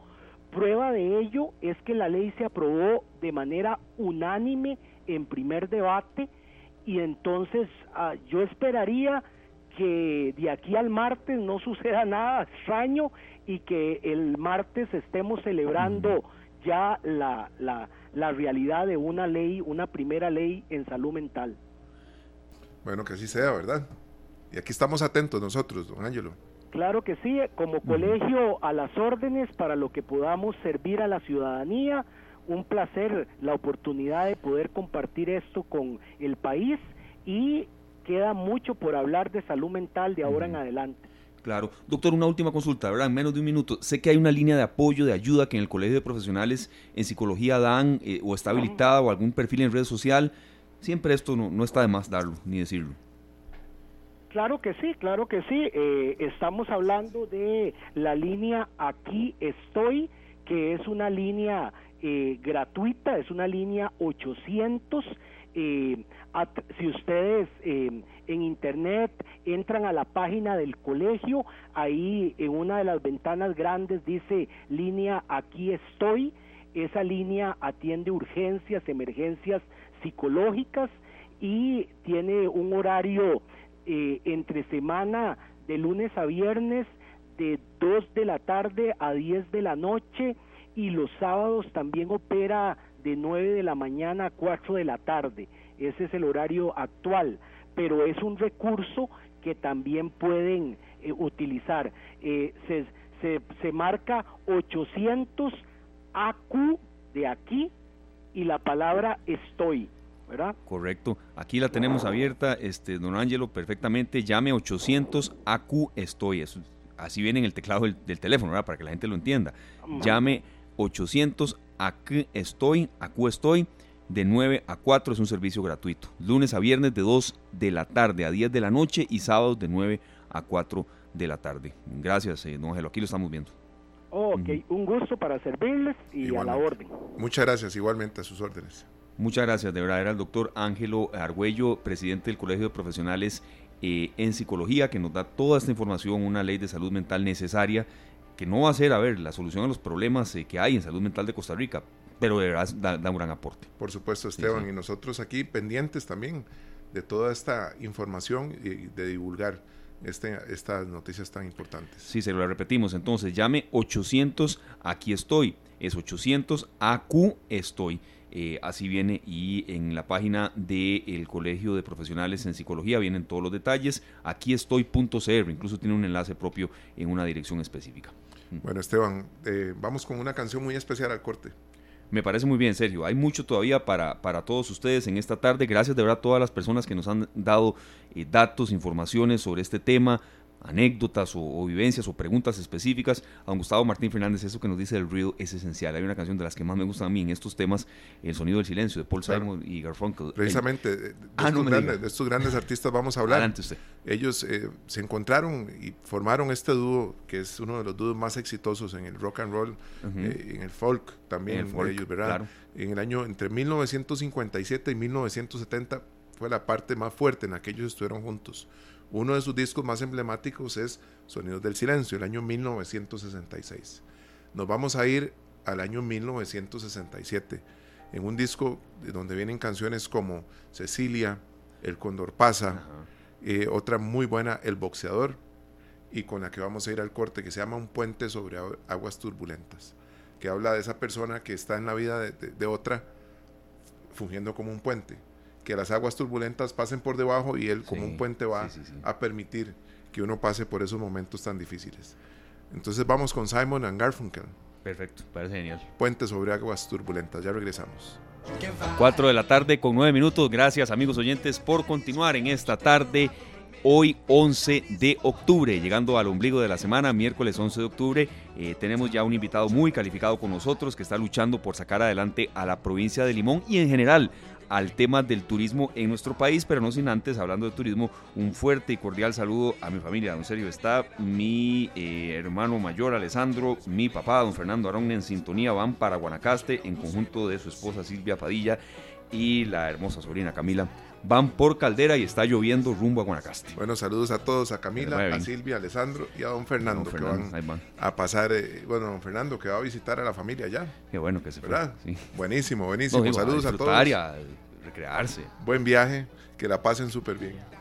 Prueba de ello es que la ley se aprobó de manera unánime en primer debate y entonces ah, yo esperaría que de aquí al martes no suceda nada extraño y que el martes estemos celebrando ya la, la, la realidad de una ley, una primera ley en salud mental. Bueno, que así sea, ¿verdad? Y aquí estamos atentos nosotros, don Ángelo. Claro que sí, como colegio a las órdenes para lo que podamos servir a la ciudadanía, un placer la oportunidad de poder compartir esto con el país y queda mucho por hablar de salud mental de ahora en adelante. Claro. Doctor, una última consulta, ¿verdad? En menos de un minuto. Sé que hay una línea de apoyo, de ayuda que en el Colegio de Profesionales en Psicología dan eh, o está habilitada o algún perfil en red social. Siempre esto no, no está de más darlo ni decirlo. Claro que sí, claro que sí. Eh, estamos hablando de la línea Aquí estoy, que es una línea eh, gratuita, es una línea 800. Eh, si ustedes eh, en internet entran a la página del colegio, ahí en una de las ventanas grandes dice línea aquí estoy. Esa línea atiende urgencias, emergencias psicológicas y tiene un horario entre semana de lunes a viernes de 2 de la tarde a 10 de la noche y los sábados también opera de 9 de la mañana a 4 de la tarde. Ese es el horario actual, pero es un recurso que también pueden eh, utilizar. Eh, se, se, se marca 800 AQ de aquí y la palabra estoy. ¿verdad? Correcto. Aquí la tenemos abierta, este, don Ángelo, perfectamente. Llame 800 AQ estoy. Eso, así viene en el teclado del, teléfono, ¿verdad? Para que la gente lo entienda. Llame 800 AQ estoy, AQ estoy. De 9 a 4 es un servicio gratuito. Lunes a viernes de 2 de la tarde a 10 de la noche y sábados de 9 a 4 de la tarde. Gracias, eh, don Ángelo. Aquí lo estamos viendo. ok, un gusto para servirles y a la orden. Muchas gracias, igualmente a sus órdenes. Muchas gracias, de verdad era el doctor Ángelo Argüello, presidente del Colegio de Profesionales eh, en Psicología, que nos da toda esta información, una ley de salud mental necesaria, que no va a ser, a ver, la solución a los problemas eh, que hay en salud mental de Costa Rica, pero de verdad da, un gran aporte. Por supuesto, Esteban, y nosotros aquí pendientes también de toda esta información y de divulgar este, estas noticias tan importantes. Sí, se lo repetimos, entonces llame 800, aquí estoy, es 800 AQ estoy. Eh, así viene y en la página del Colegio de Profesionales en Psicología vienen todos los detalles. Aquí estoy.cr, incluso tiene un enlace propio en una dirección específica. Bueno, Esteban, eh, vamos con una canción muy especial al corte. Me parece muy bien, Sergio. Hay mucho todavía para, para todos ustedes en esta tarde. Gracias de verdad a todas las personas que nos han dado eh, datos, informaciones sobre este tema, anécdotas o, vivencias o preguntas específicas. A don Gustavo Martín Fernández, eso que nos dice el real es esencial. Hay una canción de las que más me gustan a mí en estos temas, El sonido del silencio, de Paul Simon y Garfunkel. Precisamente, de, ah, estos grandes, de, estos grandes, artistas vamos a hablar. Adelante usted. Ellos eh, se encontraron y formaron este dúo, que es uno de los dúos más exitosos en el rock and roll, eh, en el folk también, en ellos, ¿verdad? En el año entre 1957 y 1970 fue la parte más fuerte en la que ellos estuvieron juntos. Uno de sus discos más emblemáticos es Sonidos del Silencio, el año 1966. Nos vamos a ir al año 1967, en un disco donde vienen canciones como Cecilia, El Condor Pasa, eh, otra muy buena, El Boxeador, y con la que vamos a ir al corte, que se llama Un puente sobre aguas turbulentas, que habla de esa persona que está en la vida de otra, fungiendo como un puente que las aguas turbulentas pasen por debajo y él como un puente va a permitir que uno pase por esos momentos tan difíciles. Entonces vamos con Simon and Garfunkel. Perfecto, parece genial. Puente sobre aguas turbulentas, ya regresamos. 4 de la tarde con 9 minutos. Gracias amigos oyentes por continuar en esta tarde. Hoy 11 de octubre, llegando al ombligo de la semana, miércoles 11 de octubre, eh, tenemos ya un invitado muy calificado con nosotros que está luchando por sacar adelante a la provincia de Limón y en general al tema del turismo en nuestro país, pero no sin antes, hablando de turismo, un fuerte y cordial saludo a mi familia. Don Sergio está mi eh, hermano mayor Alessandro, mi papá, don Fernando Arón, en sintonía van para Guanacaste en conjunto de su esposa Silvia Padilla y la hermosa sobrina Camila van por Caldera y está lloviendo rumbo a Guanacaste. Bueno, saludos a todos, a Camila, a Silvia, a Alessandro y a don Fernando, que van, a pasar, eh, bueno, don Fernando que va a visitar a la familia ya. Qué bueno que se ¿verdad? Buenísimo, buenísimo. saludos a, todos. A recrearse. Buen viaje, que la pasen súper bien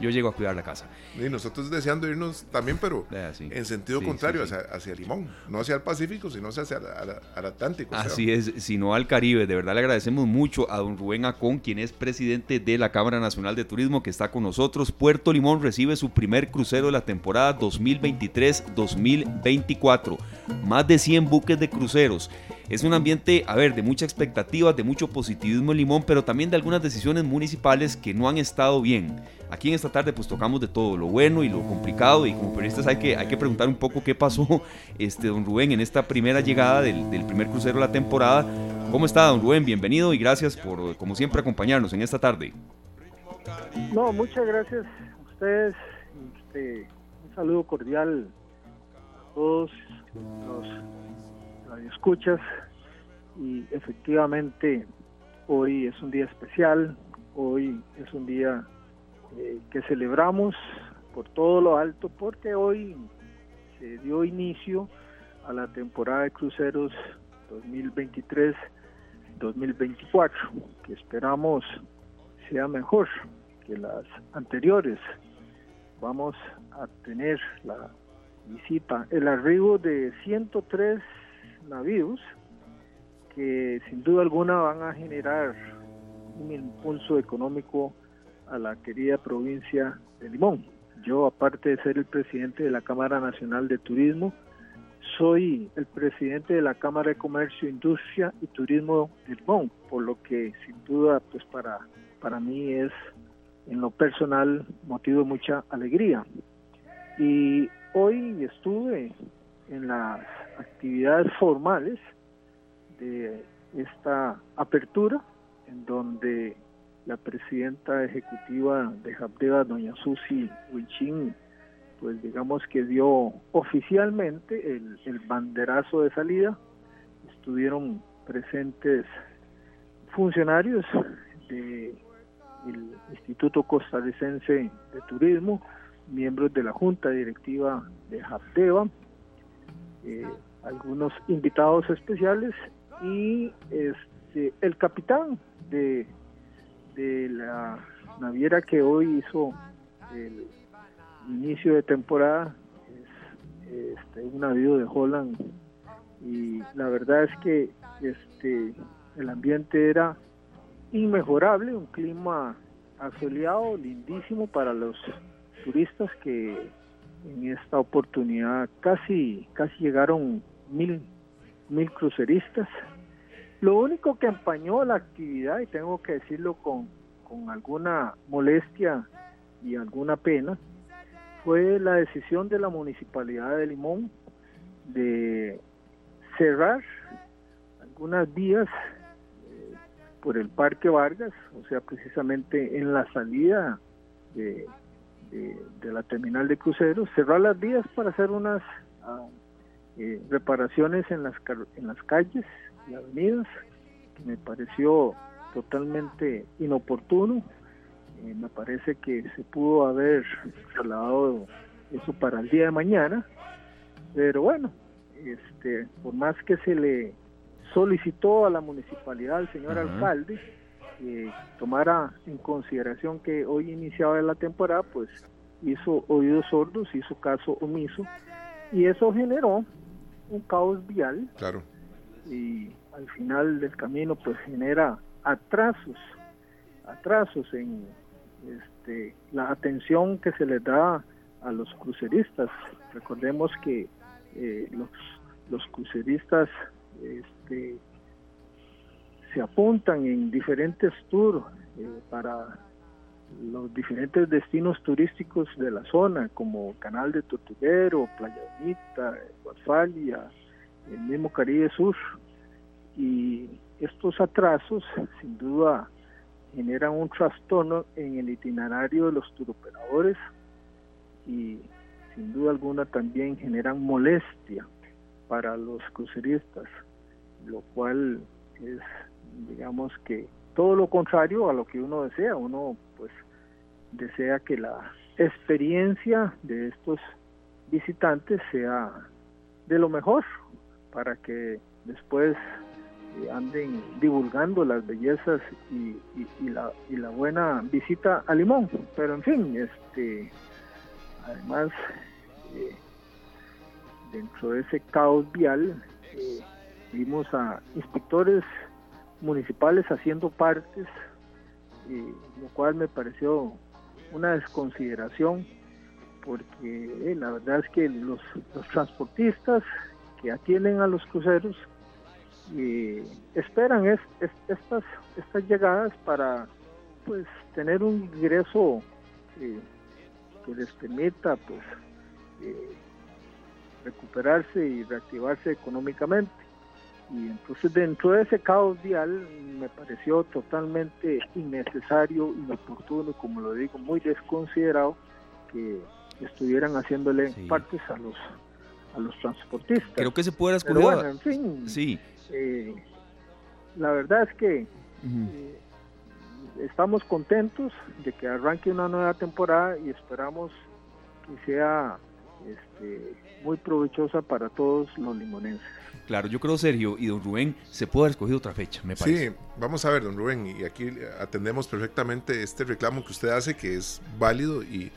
yo llego a cuidar la casa. Y nosotros deseando irnos también, pero en sentido contrario, hacia, Limón, no hacia el Pacífico, sino hacia el, Atlántico. Así es, sino al Caribe. De verdad le agradecemos mucho a don Rubén Acón, quien es presidente de la Cámara Nacional de Turismo, que está con nosotros. Puerto Limón recibe su primer crucero de la temporada 2023-2024. Más de 100 buques de cruceros. Es un ambiente, a ver, de mucha expectativa, de mucho positivismo en Limón, pero también de algunas decisiones municipales que no han estado bien. Aquí en esta tarde pues tocamos de todo, lo bueno y lo complicado y como periodistas hay que, hay que preguntar un poco qué pasó, este, don Rubén, en esta primera llegada del, primer crucero de la temporada. ¿Cómo está, don Rubén? Bienvenido y gracias por, como siempre, acompañarnos en esta tarde. No, muchas gracias a ustedes. Este, un saludo cordial a todos los escuchas y efectivamente hoy es un día especial, hoy es un día eh, que celebramos por todo lo alto porque hoy se dio inicio a la temporada de cruceros 2023-2024 que esperamos sea mejor que las anteriores. Vamos a tener la visita, el arribo de 103 navíos que sin duda alguna van a generar un impulso económico a la querida provincia de Limón. Yo, aparte de ser el presidente de la Cámara Nacional de Turismo, soy el presidente de la Cámara de Comercio, Industria y Turismo de Limón, por lo que sin duda pues para, para mí es en lo personal motivo de mucha alegría. Y hoy estuve en las actividades formales de esta apertura, en donde la presidenta ejecutiva de Japdeva, doña Susi Huichín, pues digamos que dio oficialmente el, el banderazo de salida. Estuvieron presentes funcionarios del Instituto Costarricense de Turismo, miembros de la Junta Directiva de Japdeva, eh, algunos invitados especiales y este, el capitán de, de la naviera que hoy hizo el inicio de temporada es este, un navío de Holland. Y la verdad es que este el ambiente era inmejorable, un clima asoleado, lindísimo para los turistas que en esta oportunidad casi casi llegaron mil mil cruceristas. Lo único que empañó la actividad, y tengo que decirlo con, con alguna molestia y alguna pena, fue la decisión de la Municipalidad de Limón de cerrar algunas vías eh, por el Parque Vargas, o sea, precisamente en la salida de, de, la terminal de cruceros, cerrar las vías para hacer unas ah, eh, reparaciones en las, en las calles y avenidas, que me pareció totalmente inoportuno. Eh, me parece que se pudo haber trasladado eso para el día de mañana, pero bueno, este, por más que se le solicitó a la municipalidad, al señor alcalde, que tomara en consideración que hoy iniciaba la temporada, pues hizo oídos sordos, hizo caso omiso, y eso generó un caos vial. Claro. Y al final del camino, pues genera atrasos, atrasos en este, la atención que se les da a los cruceristas. Recordemos que eh, los, los cruceristas este, se apuntan en diferentes tours eh, para los diferentes destinos turísticos de la zona, como Canal de Tortuguero, Playa Bonita, Guasfalia, el mismo Caribe Sur. Y estos atrasos, sin duda, generan un trastorno en el itinerario de los turoperadores y sin duda alguna también generan molestia para los cruceristas, lo cual es, digamos que todo lo contrario a lo que uno desea. Uno pues desea que la experiencia de estos visitantes sea de lo mejor para que después anden divulgando las bellezas y, la, y la buena visita a Limón. Pero en fin, este además eh, dentro de ese caos vial eh, vimos a inspectores municipales haciendo partes, eh, lo cual me pareció una desconsideración porque la verdad es que los, los transportistas que atienden a los cruceros y esperan es, estas estas llegadas para pues tener un ingreso eh, que les permita pues eh, recuperarse y reactivarse económicamente y entonces dentro de ese caos vial me pareció totalmente innecesario, inoportuno, como lo digo, muy desconsiderado que estuvieran haciéndole partes a los a los transportistas. Creo que se puede escuchar. Bueno, en fin, sí. Eh, la verdad es que eh, estamos contentos de que arranque una nueva temporada y esperamos que sea este, muy provechosa para todos los limonenses. Claro, yo creo, Sergio y don Rubén, se puede haber escogido otra fecha, me parece. Sí, vamos a ver, don Rubén, y aquí atendemos perfectamente este reclamo que usted hace, que es válido y,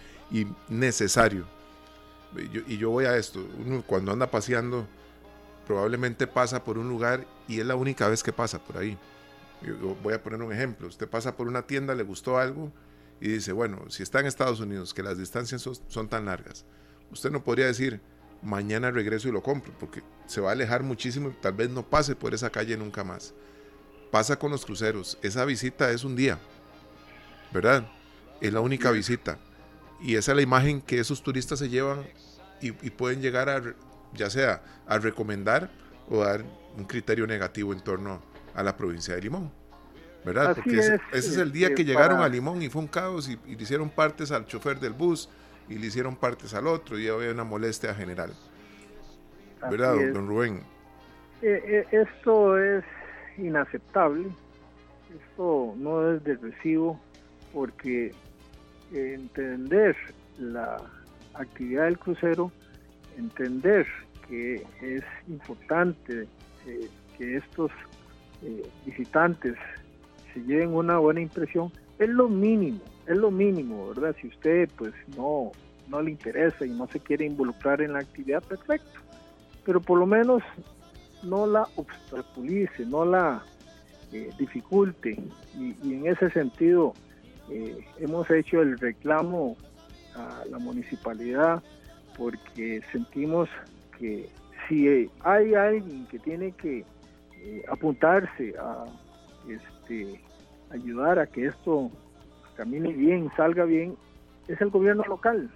necesario. y yo voy a esto, uno cuando anda paseando probablemente pasa por un lugar y es la única vez que pasa por ahí. Yo voy a poner un ejemplo. Usted pasa por una tienda, le gustó algo y dice, bueno, si está en Estados Unidos, que las distancias son, tan largas, usted no podría decir, mañana regreso y lo compro, porque se va a alejar muchísimo y tal vez no pase por esa calle nunca más. Pasa con los cruceros, esa visita es un día, ¿verdad? Es la única visita. Y esa es la imagen que esos turistas se llevan y, pueden llegar a, ya sea a recomendar o dar un criterio negativo en torno a la provincia de Limón. ¿verdad? Porque ese, es el día que llegaron a Limón y fue un caos y, le hicieron partes al chofer del bus y le hicieron partes al otro y había una molestia general. ¿Verdad, don Rubén? Eh, eh, esto es inaceptable, esto no es de recibo porque entender la actividad del crucero, entender que es importante eh, que estos visitantes se lleven una buena impresión, es lo mínimo, es lo mínimo, ¿verdad? Si usted pues no, no le interesa y no se quiere involucrar en la actividad, perfecto. Pero por lo menos no la obstaculice, no la eh, dificulte. Y, en ese sentido eh, hemos hecho el reclamo a la municipalidad porque sentimos que si hay alguien que tiene que eh, apuntarse a este, ayudar a que esto camine bien, salga bien, es el gobierno local.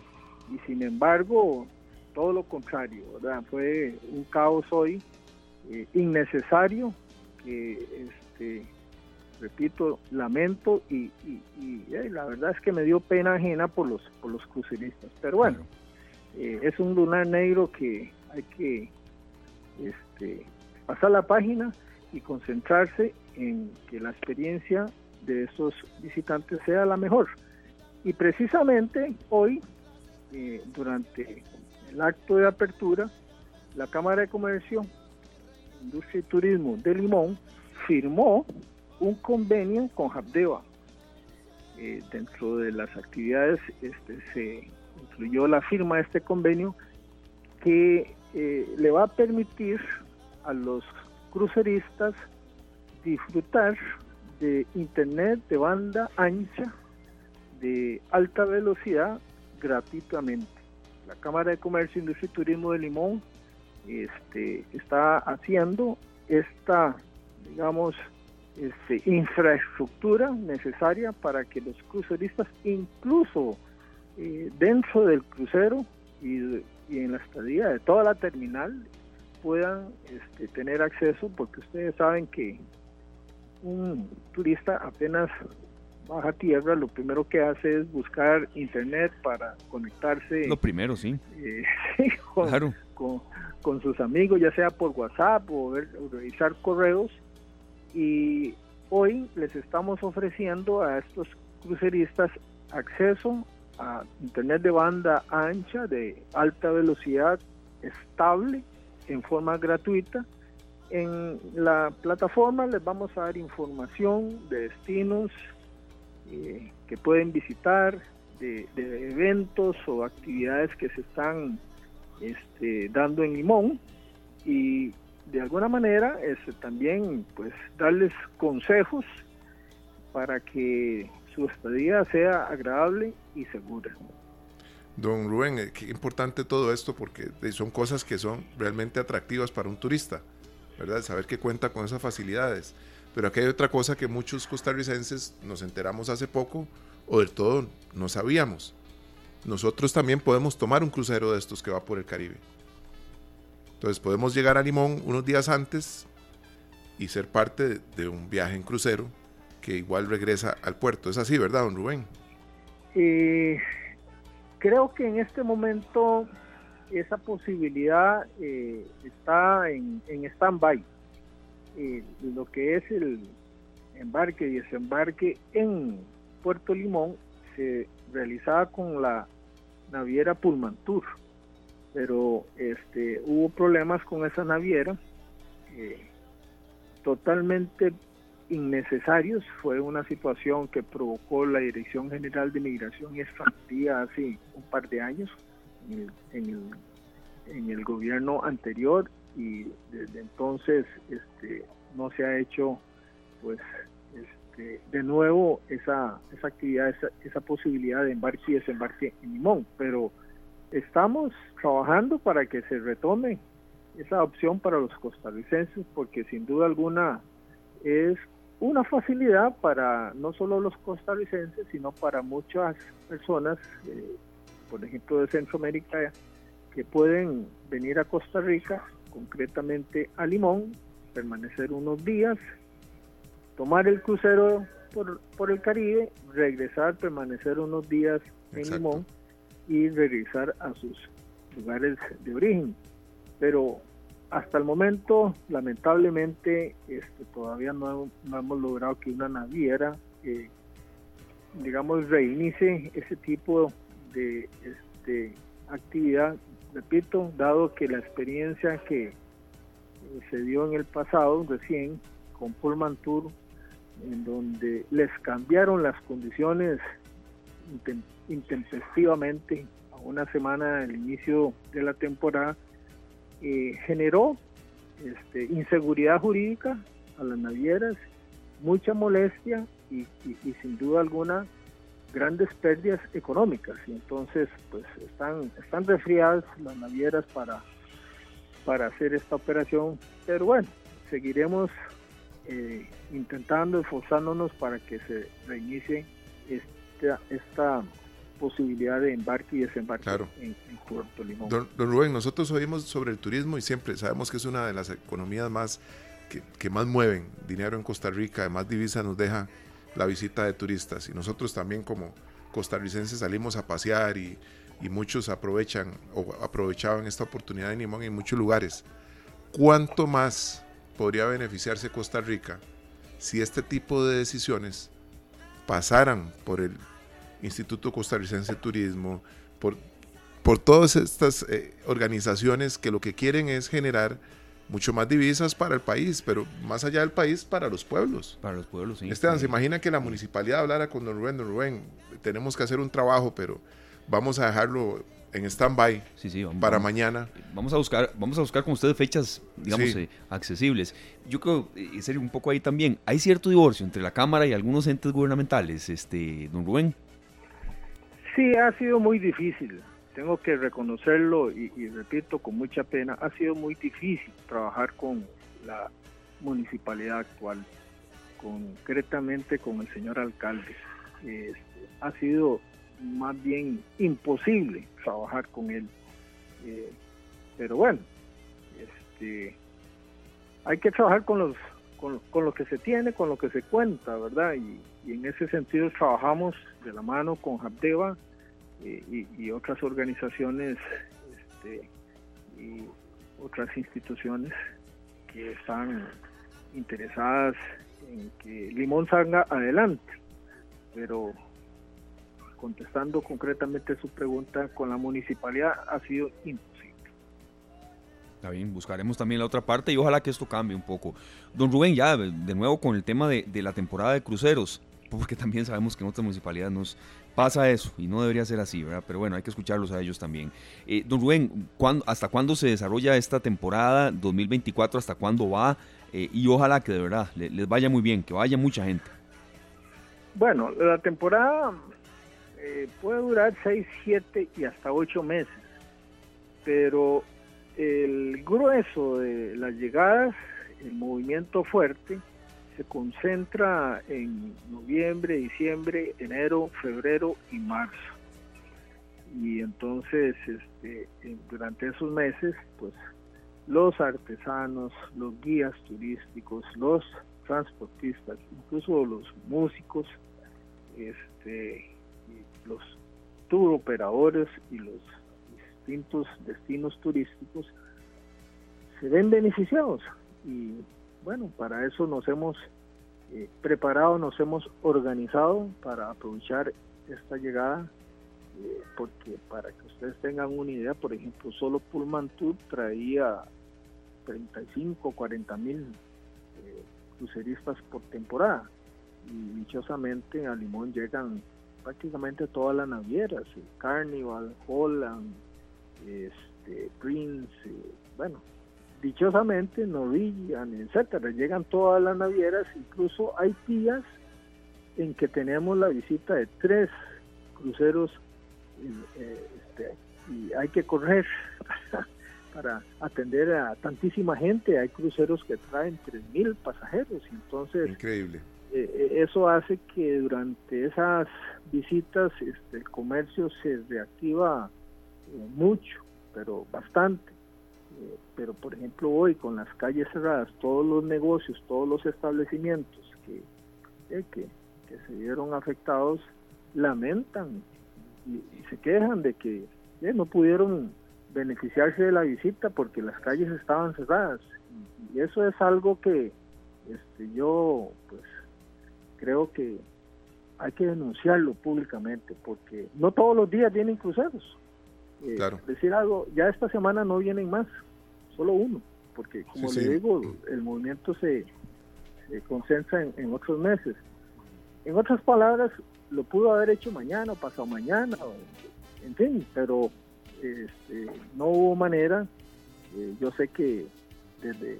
Y sin embargo, todo lo contrario, ¿verdad? Fue un caos hoy eh, innecesario que, este, repito, lamento y, eh, la verdad es que me dio pena ajena por los, por los cruceristas. Pero bueno, eh, es un lunar negro que hay que este, pasar la página y concentrarse en que la experiencia de esos visitantes sea la mejor. Y precisamente hoy, eh, durante el acto de apertura, la Cámara de Comercio, Industria y Turismo de Limón firmó un convenio con Habdeba. Eh, dentro de las actividades este, se incluyó la firma de este convenio que eh, le va a permitir a los cruceristas disfrutar de internet de banda ancha de alta velocidad gratuitamente. La Cámara de Comercio, Industria y Turismo de Limón este, está haciendo esta, digamos, este, infraestructura necesaria para que los cruceristas, incluso eh, dentro del crucero y, y, en la estadía de toda la terminal, puedan este, tener acceso, porque ustedes saben que un turista apenas baja tierra, lo primero que hace es buscar internet para conectarse. Lo primero, sí. Eh, con, con, sus amigos, ya sea por WhatsApp o, ver, o, revisar correos. Y hoy les estamos ofreciendo a estos cruceristas acceso a internet de banda ancha, de alta velocidad, estable en forma gratuita. En la plataforma les vamos a dar información de destinos eh, que pueden visitar, de, eventos o actividades que se están este, dando en Limón y de alguna manera este, también pues darles consejos para que su estadía sea agradable y segura. Don Rubén, eh, qué importante todo esto porque son cosas que son realmente atractivas para un turista, ¿verdad? Saber que cuenta con esas facilidades. Pero aquí hay otra cosa que muchos costarricenses nos enteramos hace poco o del todo no sabíamos. Nosotros también podemos tomar un crucero de estos que va por el Caribe. Entonces podemos llegar a Limón unos días antes y ser parte de un viaje en crucero que igual regresa al puerto. Es así, ¿verdad, don Rubén? Eh, creo que en este momento esa posibilidad eh, está en, en stand-by. Eh, lo que es el embarque y desembarque en Puerto Limón se realizaba con la naviera Pulmantur, pero este, hubo problemas con esa naviera eh, totalmente innecesarios. Fue una situación que provocó la Dirección General de Migración y Extranjería hace un par de años en el, en el, gobierno anterior y desde entonces este, no se ha hecho pues este, de nuevo esa, esa actividad, esa, esa posibilidad de embarque y desembarque en Limón, pero estamos trabajando para que se retome esa opción para los costarricenses porque sin duda alguna es una facilidad para no solo los costarricenses, sino para muchas personas, eh, por ejemplo de Centroamérica, que pueden venir a Costa Rica, concretamente a Limón, permanecer unos días, tomar el crucero por, por el Caribe, regresar, permanecer unos días en Limón y regresar a sus lugares de origen. Pero hasta el momento, lamentablemente, este, todavía no, hemos logrado que una naviera, eh, digamos, reinicie ese tipo de este, actividad. Repito, dado que la experiencia que eh, se dio en el pasado, recién, con Pullman Tour, en donde les cambiaron las condiciones intempestivamente a una semana del inicio de la temporada, eh, generó este, inseguridad jurídica a las navieras, mucha molestia y, sin duda alguna grandes pérdidas económicas y entonces pues están están resfriadas las navieras para para hacer esta operación pero bueno seguiremos eh, intentando esforzándonos para que se reinicie esta esta posibilidad de embarque y desembarque en, Puerto Limón. Don, Rubén, nosotros oímos sobre el turismo y siempre sabemos que es una de las economías más que, más mueven dinero en Costa Rica, además divisa nos deja la visita de turistas y nosotros también como costarricenses salimos a pasear y, y muchos aprovechan o aprovechaban esta oportunidad en Limón en muchos lugares. ¿Cuánto más podría beneficiarse Costa Rica si este tipo de decisiones pasaran por el Instituto Costarricense de Turismo, por, por todas estas eh, organizaciones que lo que quieren es generar mucho más divisas para el país, pero más allá del país, para los pueblos. Para los pueblos, sí. Esteban, ¿se imagina que la municipalidad hablara con don Rubén? Don Rubén, tenemos que hacer un trabajo, pero vamos a dejarlo en stand-by sí, sí, para mañana. Vamos a buscar, vamos a buscar con ustedes fechas, digamos, eh, accesibles. Yo creo, y serio, un poco ahí también, hay cierto divorcio entre la Cámara y algunos entes gubernamentales, este, don Rubén. Sí, ha sido muy difícil, tengo que reconocerlo y, repito con mucha pena, ha sido muy difícil trabajar con la municipalidad actual, concretamente con el señor alcalde. Este, ha sido más bien imposible trabajar con él. Eh, pero bueno, este, hay que trabajar con los con, lo que se tiene, con lo que se cuenta, ¿verdad? Y, en ese sentido trabajamos de la mano con Habdeba eh, y, otras organizaciones este, y otras instituciones que están interesadas en que Limón salga adelante. Pero contestando concretamente su pregunta, con la municipalidad ha sido imposible. Está bien, buscaremos también la otra parte y ojalá que esto cambie un poco. Don Rubén, ya de nuevo con el tema de, la temporada de cruceros, porque también sabemos que en otras municipalidades nos pasa eso y no debería ser así, ¿verdad? Pero bueno, hay que escucharlos a ellos también. Eh, don Rubén, ¿hasta cuándo se desarrolla esta temporada 2024? ¿Hasta cuándo va? Eh, y ojalá que de verdad les, vaya muy bien, que vaya mucha gente. Bueno, la temporada eh, puede durar 6, 7 y hasta 8 meses, pero el grueso de las llegadas, el movimiento fuerte, se concentra en noviembre, diciembre, enero, febrero y marzo. Y entonces, este, durante esos meses, pues los artesanos, los guías turísticos, los transportistas, incluso los músicos, este, los tour operadores y los distintos destinos turísticos se ven beneficiados bueno, para eso nos hemos eh, preparado, nos hemos organizado para aprovechar esta llegada, eh, porque para que ustedes tengan una idea, por ejemplo, solo Pullman Tour traía 35, 40 mil eh, cruceristas por temporada. Y dichosamente a Limón llegan prácticamente todas las navieras, Carnival, Holland, este, Prince, bueno, dichosamente Norwegian, etcétera, llegan todas las navieras, incluso hay días en que tenemos la visita de tres cruceros eh, este, y hay que correr para atender a tantísima gente. Hay cruceros que traen 3.000 pasajeros. Entonces, increíble. Eh, eh, eso hace que durante esas visitas este, el comercio se reactiva mucho, pero bastante. Pero, por ejemplo, hoy con las calles cerradas, todos los negocios, todos los establecimientos que, que, que se vieron afectados lamentan y, se quejan de que eh, no pudieron beneficiarse de la visita porque las calles estaban cerradas. Y, eso es algo que este, yo pues creo que hay que denunciarlo públicamente porque no todos los días vienen cruceros. Eh, decir algo ya esta semana no vienen más solo uno porque como le digo el movimiento se, concentra en otros meses en otras palabras, lo pudo haber hecho mañana o pasado mañana, en fin, pero este, no hubo manera. Eh, yo sé que desde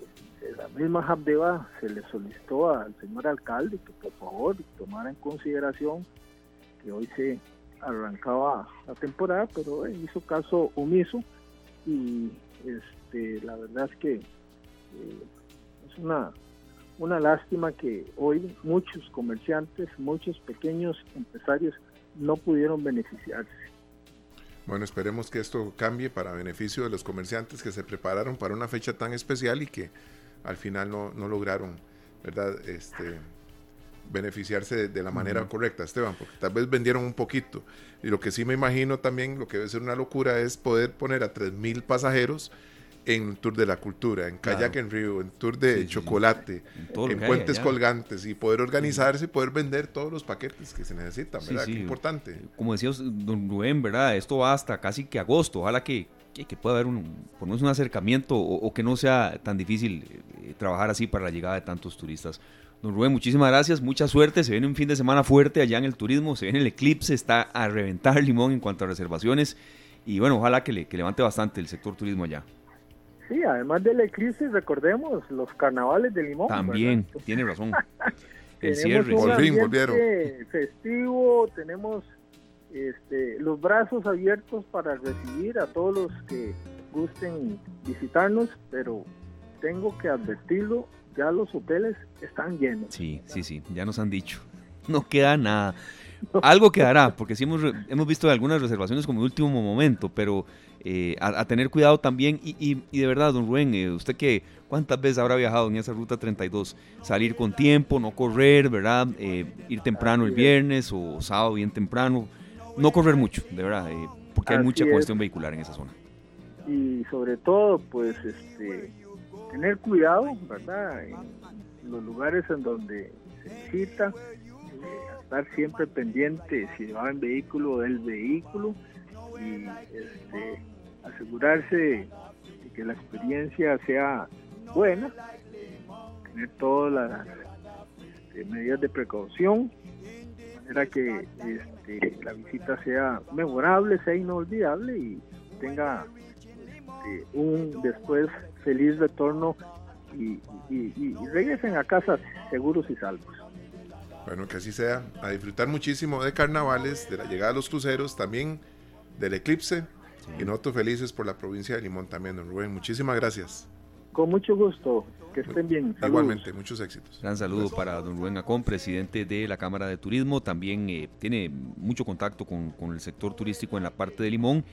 la misma Habdeba se le solicitó al señor alcalde que por favor tomara en consideración que hoy se arrancaba la temporada, pero él hizo caso omiso y este, la verdad es que eh, es una una lástima que hoy muchos comerciantes, muchos pequeños empresarios no pudieron beneficiarse. Bueno, esperemos que esto cambie para beneficio de los comerciantes que se prepararon para una fecha tan especial y que al final no, lograron, ¿verdad? Este, beneficiarse de, la manera correcta, Esteban, porque tal vez vendieron un poquito. Y lo que sí me imagino también, lo que debe ser una locura, es poder poner a 3.000 pasajeros en Tour de la Cultura, en Kayak en Río, en Tour de Chocolate, en, Puentes Colgantes y poder organizarse y poder vender todos los paquetes que se necesitan, ¿verdad? Qué importante. Como decías, don Rubén, ¿verdad? Esto va hasta casi que agosto. Ojalá que, que, pueda haber un, por un acercamiento o, que no sea tan difícil eh, trabajar así para la llegada de tantos turistas. Don Rubén, muchísimas gracias, mucha suerte. Se viene un fin de semana fuerte allá en el turismo, se viene el eclipse, está a reventar Limón en cuanto a reservaciones. Y bueno, ojalá que, le, que levante bastante el sector turismo allá. Sí, además del eclipse, recordemos los carnavales de Limón. También, tiene razón. El cierre. Por fin volvieron. Festivo, tenemos este, los brazos abiertos para recibir a todos los que gusten visitarnos, pero tengo que advertirlo, ya los hoteles están llenos. Sí, sí, sí, ya nos han dicho. No queda nada. Algo quedará, porque sí hemos, hemos visto algunas reservaciones como de último momento, pero eh, a, tener cuidado también. Y, de verdad, don Rubén, eh, usted que cuántas veces habrá viajado en esa ruta 32, salir con tiempo, no correr, ¿verdad? Eh, ir temprano el viernes o sábado bien temprano, no correr mucho, de verdad, porque hay mucha cuestión vehicular en esa zona. Y sobre todo, pues, este, tener cuidado, ¿verdad? En los lugares en donde se visita, estar siempre pendiente si va en vehículo o del vehículo y este, asegurarse de que la experiencia sea buena, tener todas las este, medidas de precaución, de manera que este, la visita sea memorable, sea inolvidable y tenga este, un después feliz retorno y, regresen a casa seguros y salvos. Bueno, que así sea. A disfrutar muchísimo de carnavales, de la llegada de los cruceros, también del eclipse y nosotros felices por la provincia de Limón también, don Rubén. Muchísimas gracias. Con mucho gusto. Que estén bien. Igualmente, muchos éxitos. Gran saludo para don Rubén Acón, presidente de la Cámara de Turismo. También eh, tiene mucho contacto con, el sector turístico en la parte de Limón.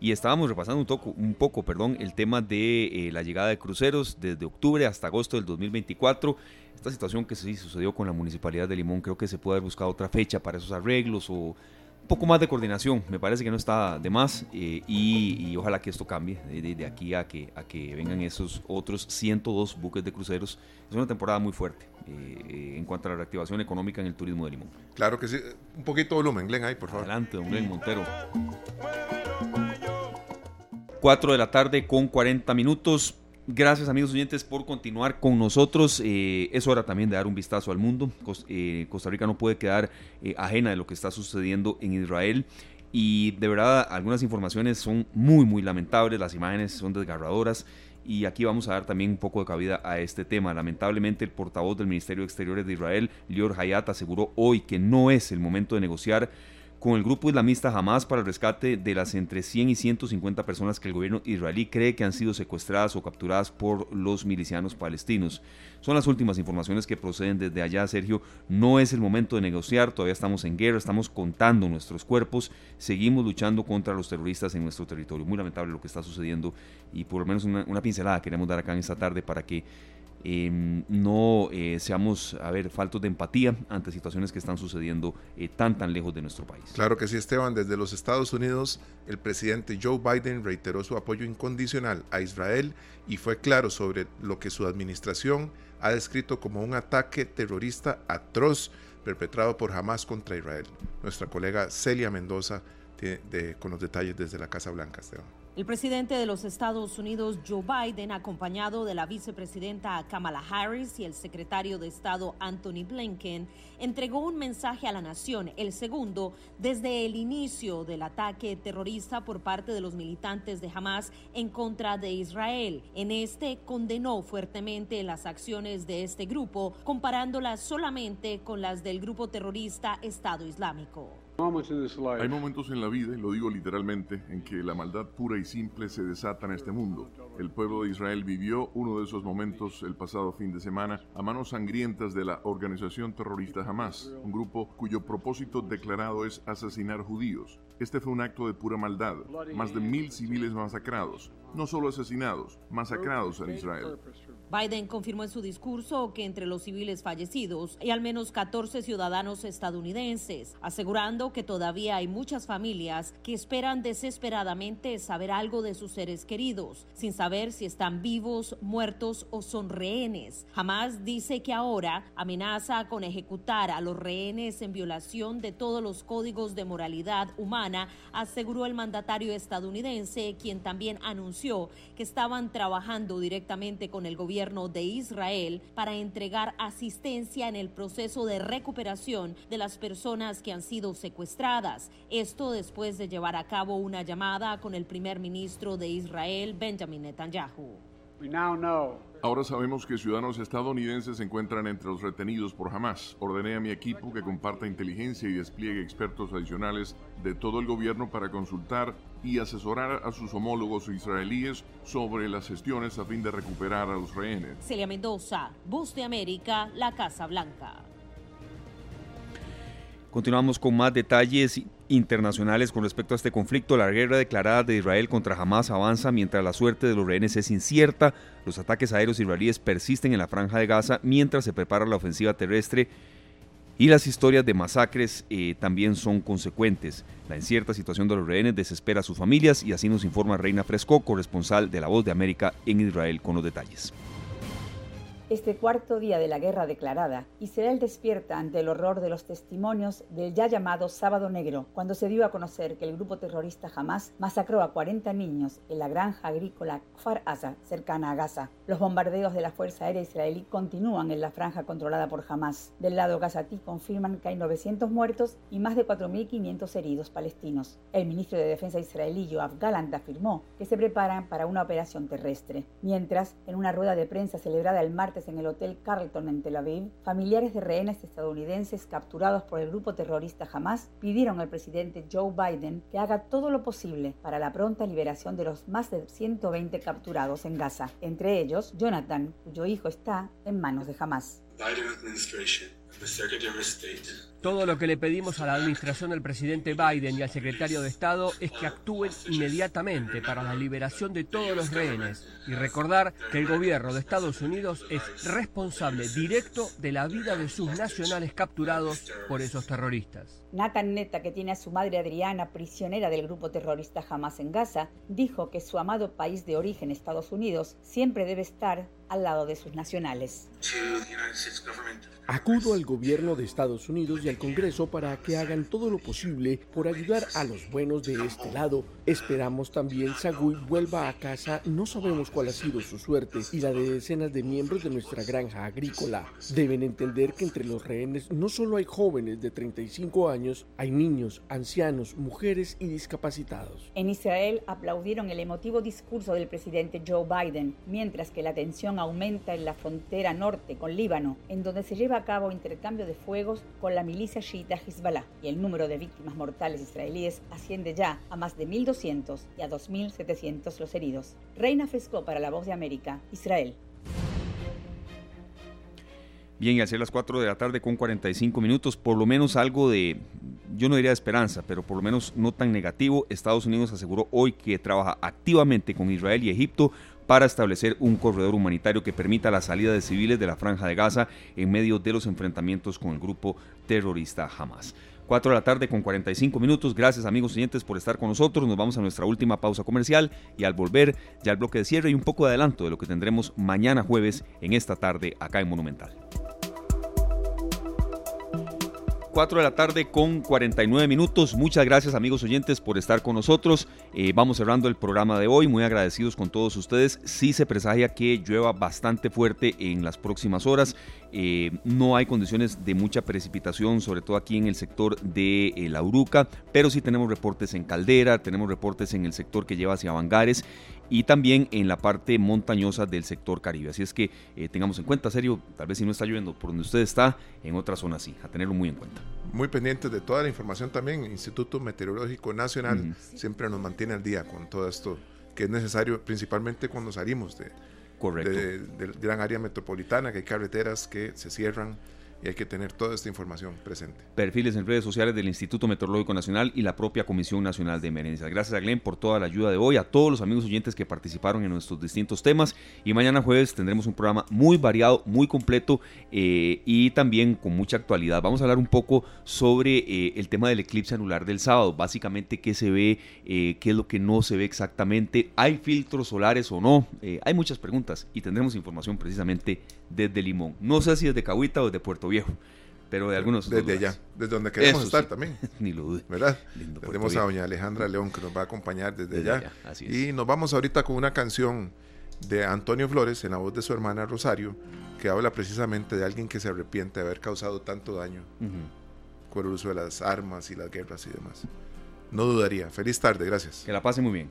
Y estábamos repasando un, toco, un poco perdón, el tema de eh, la llegada de cruceros desde octubre hasta agosto del 2024. Esta situación que sí sucedió con la Municipalidad de Limón, creo que se puede haber buscado otra fecha para esos arreglos o poco más de coordinación, me parece que no está de más eh, y, ojalá que esto cambie de, aquí a que, a que vengan esos otros 102 buques de cruceros. Es una temporada muy fuerte eh, en cuanto a la reactivación económica en el turismo de Limón. Claro que sí, un poquito de volumen, Glenn, ahí, por favor. Adelante, don Glenn Montero. 4 de la tarde con 40 minutos. Gracias amigos oyentes por continuar con nosotros. Eh, es hora también de dar un vistazo al mundo. Eh, Costa Rica no puede quedar eh, ajena de lo que está sucediendo en Israel. Y de verdad algunas informaciones son muy muy lamentables, las imágenes son desgarradoras y aquí vamos a dar también un poco de cabida a este tema. Lamentablemente el portavoz del Ministerio de Exteriores de Israel, Lior Hayat, aseguró hoy que no es el momento de negociar con el grupo islamista Hamas para el rescate de las entre 100 y 150 personas que el gobierno israelí cree que han sido secuestradas o capturadas por los milicianos palestinos. Son las últimas informaciones que proceden desde allá, Sergio. No es el momento de negociar, todavía estamos en guerra, estamos contando nuestros cuerpos, seguimos luchando contra los terroristas en nuestro territorio. Muy lamentable lo que está sucediendo y por lo menos una, una pincelada queremos dar acá en esta tarde para que Em, no eh, seamos, a ver, faltos de empatía ante situaciones que están sucediendo eh, tan, tan lejos de nuestro país. Claro que sí, Esteban. Desde los Estados Unidos, el presidente Joe Biden reiteró su apoyo incondicional a Israel y fue claro sobre lo que su administración ha descrito como un ataque terrorista atroz perpetrado por Hamas contra Israel. Nuestra colega Celia Mendoza con los detalles desde la Casa Blanca, Esteban. El presidente de los Estados Unidos, Joe Biden, acompañado de la vicepresidenta Kamala Harris y el secretario de Estado Anthony Blinken, entregó un mensaje a la nación, el segundo desde el inicio del ataque terrorista por parte de los militantes de Hamas en contra de Israel. En este condenó fuertemente las acciones de este grupo, comparándolas solamente con las del grupo terrorista Estado Islámico. Hay momentos en la vida, y lo digo literalmente, en que la maldad pura y simple se desata en este mundo. El pueblo de Israel vivió uno de esos momentos el pasado fin de semana a manos sangrientas de la organización terrorista Hamas, un grupo cuyo propósito declarado es asesinar judíos. Este fue un acto de pura maldad, más de mil civiles masacrados, no solo asesinados, masacrados en Israel. Biden confirmó en su discurso que entre los civiles fallecidos hay al menos 14 ciudadanos estadounidenses, asegurando que todavía hay muchas familias que esperan desesperadamente saber algo de sus seres queridos, sin saber si están vivos, muertos o son rehenes. Jamás dice que ahora amenaza con ejecutar a los rehenes en violación de todos los códigos de moralidad humana, aseguró el mandatario estadounidense, quien también anunció que estaban trabajando directamente con el gobierno de Israel para entregar asistencia en el proceso de recuperación de las personas que han sido secuestradas. Esto después de llevar a cabo una llamada con el primer ministro de Israel, Benjamin Netanyahu. Ahora sabemos que ciudadanos estadounidenses se encuentran entre los retenidos por Hamas. Ordené a mi equipo que comparta inteligencia y despliegue expertos adicionales de todo el gobierno para consultar y asesorar a sus homólogos israelíes sobre las gestiones a fin de recuperar a los rehenes. Celia Mendoza, Bus de América, La Casa Blanca. Continuamos con más detalles internacionales con respecto a este conflicto. La guerra declarada de Israel contra Hamas avanza mientras la suerte de los rehenes es incierta. Los ataques aéreos israelíes persisten en la franja de Gaza mientras se prepara la ofensiva terrestre y las historias de masacres eh, también son consecuentes. La incierta situación de los rehenes desespera a sus familias y así nos informa Reina Fresco, corresponsal de La Voz de América en Israel, con los detalles este cuarto día de la guerra declarada, Israel despierta ante el horror de los testimonios del ya llamado Sábado Negro, cuando se dio a conocer que el grupo terrorista Hamas masacró a 40 niños en la granja agrícola Kfar Aza, cercana a Gaza. Los bombardeos de la Fuerza Aérea Israelí continúan en la franja controlada por Hamas. Del lado gazatí confirman que hay 900 muertos y más de 4.500 heridos palestinos. El ministro de Defensa israelí Yoav Galant afirmó que se preparan para una operación terrestre. Mientras, en una rueda de prensa celebrada el martes en el Hotel Carlton en Tel Aviv, familiares de rehenes estadounidenses capturados por el grupo terrorista Hamas pidieron al presidente Joe Biden que haga todo lo posible para la pronta liberación de los más de 120 capturados en Gaza, entre ellos Jonathan, cuyo hijo está en manos de Hamas. Todo lo que le pedimos a la administración del presidente Biden y al secretario de Estado es que actúen inmediatamente para la liberación de todos los rehenes y recordar que el gobierno de Estados Unidos es responsable directo de la vida de sus nacionales capturados por esos terroristas. Nathan Netta, que tiene a su madre Adriana prisionera del grupo terrorista Hamas en Gaza, dijo que su amado país de origen, Estados Unidos, siempre debe estar al lado de sus nacionales. Acudo al gobierno de Estados Unidos y al Congreso para que hagan todo lo posible por ayudar a los buenos de este lado. Esperamos también Sagui vuelva a casa. No sabemos cuál ha sido su suerte y la de decenas de miembros de nuestra granja agrícola. Deben entender que entre los rehenes no solo hay jóvenes de 35 años, hay niños, ancianos, mujeres y discapacitados. En Israel aplaudieron el emotivo discurso del presidente Joe Biden, mientras que la tensión aumenta en la frontera norte con Líbano, en donde se lleva a cabo intercambio de fuegos con la milicia chiita Hezbollah y el número de víctimas mortales israelíes asciende ya a más de 1.200 y a 2.700 los heridos. Reina Fresco para La Voz de América, Israel. Bien, y hacer las 4 de la tarde con 45 minutos, por lo menos algo de, yo no diría de esperanza, pero por lo menos no tan negativo. Estados Unidos aseguró hoy que trabaja activamente con Israel y Egipto para establecer un corredor humanitario que permita la salida de civiles de la franja de Gaza en medio de los enfrentamientos con el grupo terrorista Hamas. 4 de la tarde con 45 minutos. Gracias amigos oyentes por estar con nosotros. Nos vamos a nuestra última pausa comercial y al volver ya el bloque de cierre y un poco de adelanto de lo que tendremos mañana jueves en esta tarde acá en Monumental. 4 de la tarde con 49 minutos. Muchas gracias amigos oyentes por estar con nosotros. Eh, vamos cerrando el programa de hoy. Muy agradecidos con todos ustedes. Sí se presagia que llueva bastante fuerte en las próximas horas. Eh, no hay condiciones de mucha precipitación, sobre todo aquí en el sector de eh, La Uruca, pero sí tenemos reportes en Caldera, tenemos reportes en el sector que lleva hacia Bangares y también en la parte montañosa del sector Caribe. Así es que eh, tengamos en cuenta, serio, tal vez si no está lloviendo por donde usted está, en otra zona sí, a tenerlo muy en cuenta. Muy pendientes de toda la información también, Instituto Meteorológico Nacional siempre nos mantiene al día con todo esto que es necesario, principalmente cuando salimos de, del gran área metropolitana, que hay carreteras que se cierran y hay que tener toda esta información presente. Perfiles en redes sociales del Instituto Meteorológico Nacional y la propia Comisión Nacional de Emergencias. Gracias a Glenn por toda la ayuda de hoy, a todos los amigos oyentes que participaron en nuestros distintos temas y mañana jueves tendremos un programa muy variado, muy completo eh, y también con mucha actualidad. Vamos a hablar un poco sobre eh, el tema del eclipse anular del sábado, básicamente qué se ve, eh, qué es lo que no se ve exactamente, hay filtros solares o no, hay muchas preguntas y tendremos información precisamente desde Limón. No sé si desde Cahuita o desde Puerto Viejo, pero de algunos. Desde allá, desde donde queremos estar también. Ni lo dude. ¿Verdad? Tenemos a doña Alejandra León que nos va a acompañar desde, allá. Y nos vamos ahorita con una canción de Antonio Flores en la voz de su hermana Rosario, que habla precisamente de alguien que se arrepiente de haber causado tanto daño con el uso de las armas y las guerras y demás. No dudaría. Feliz tarde, gracias. Que la pase muy bien.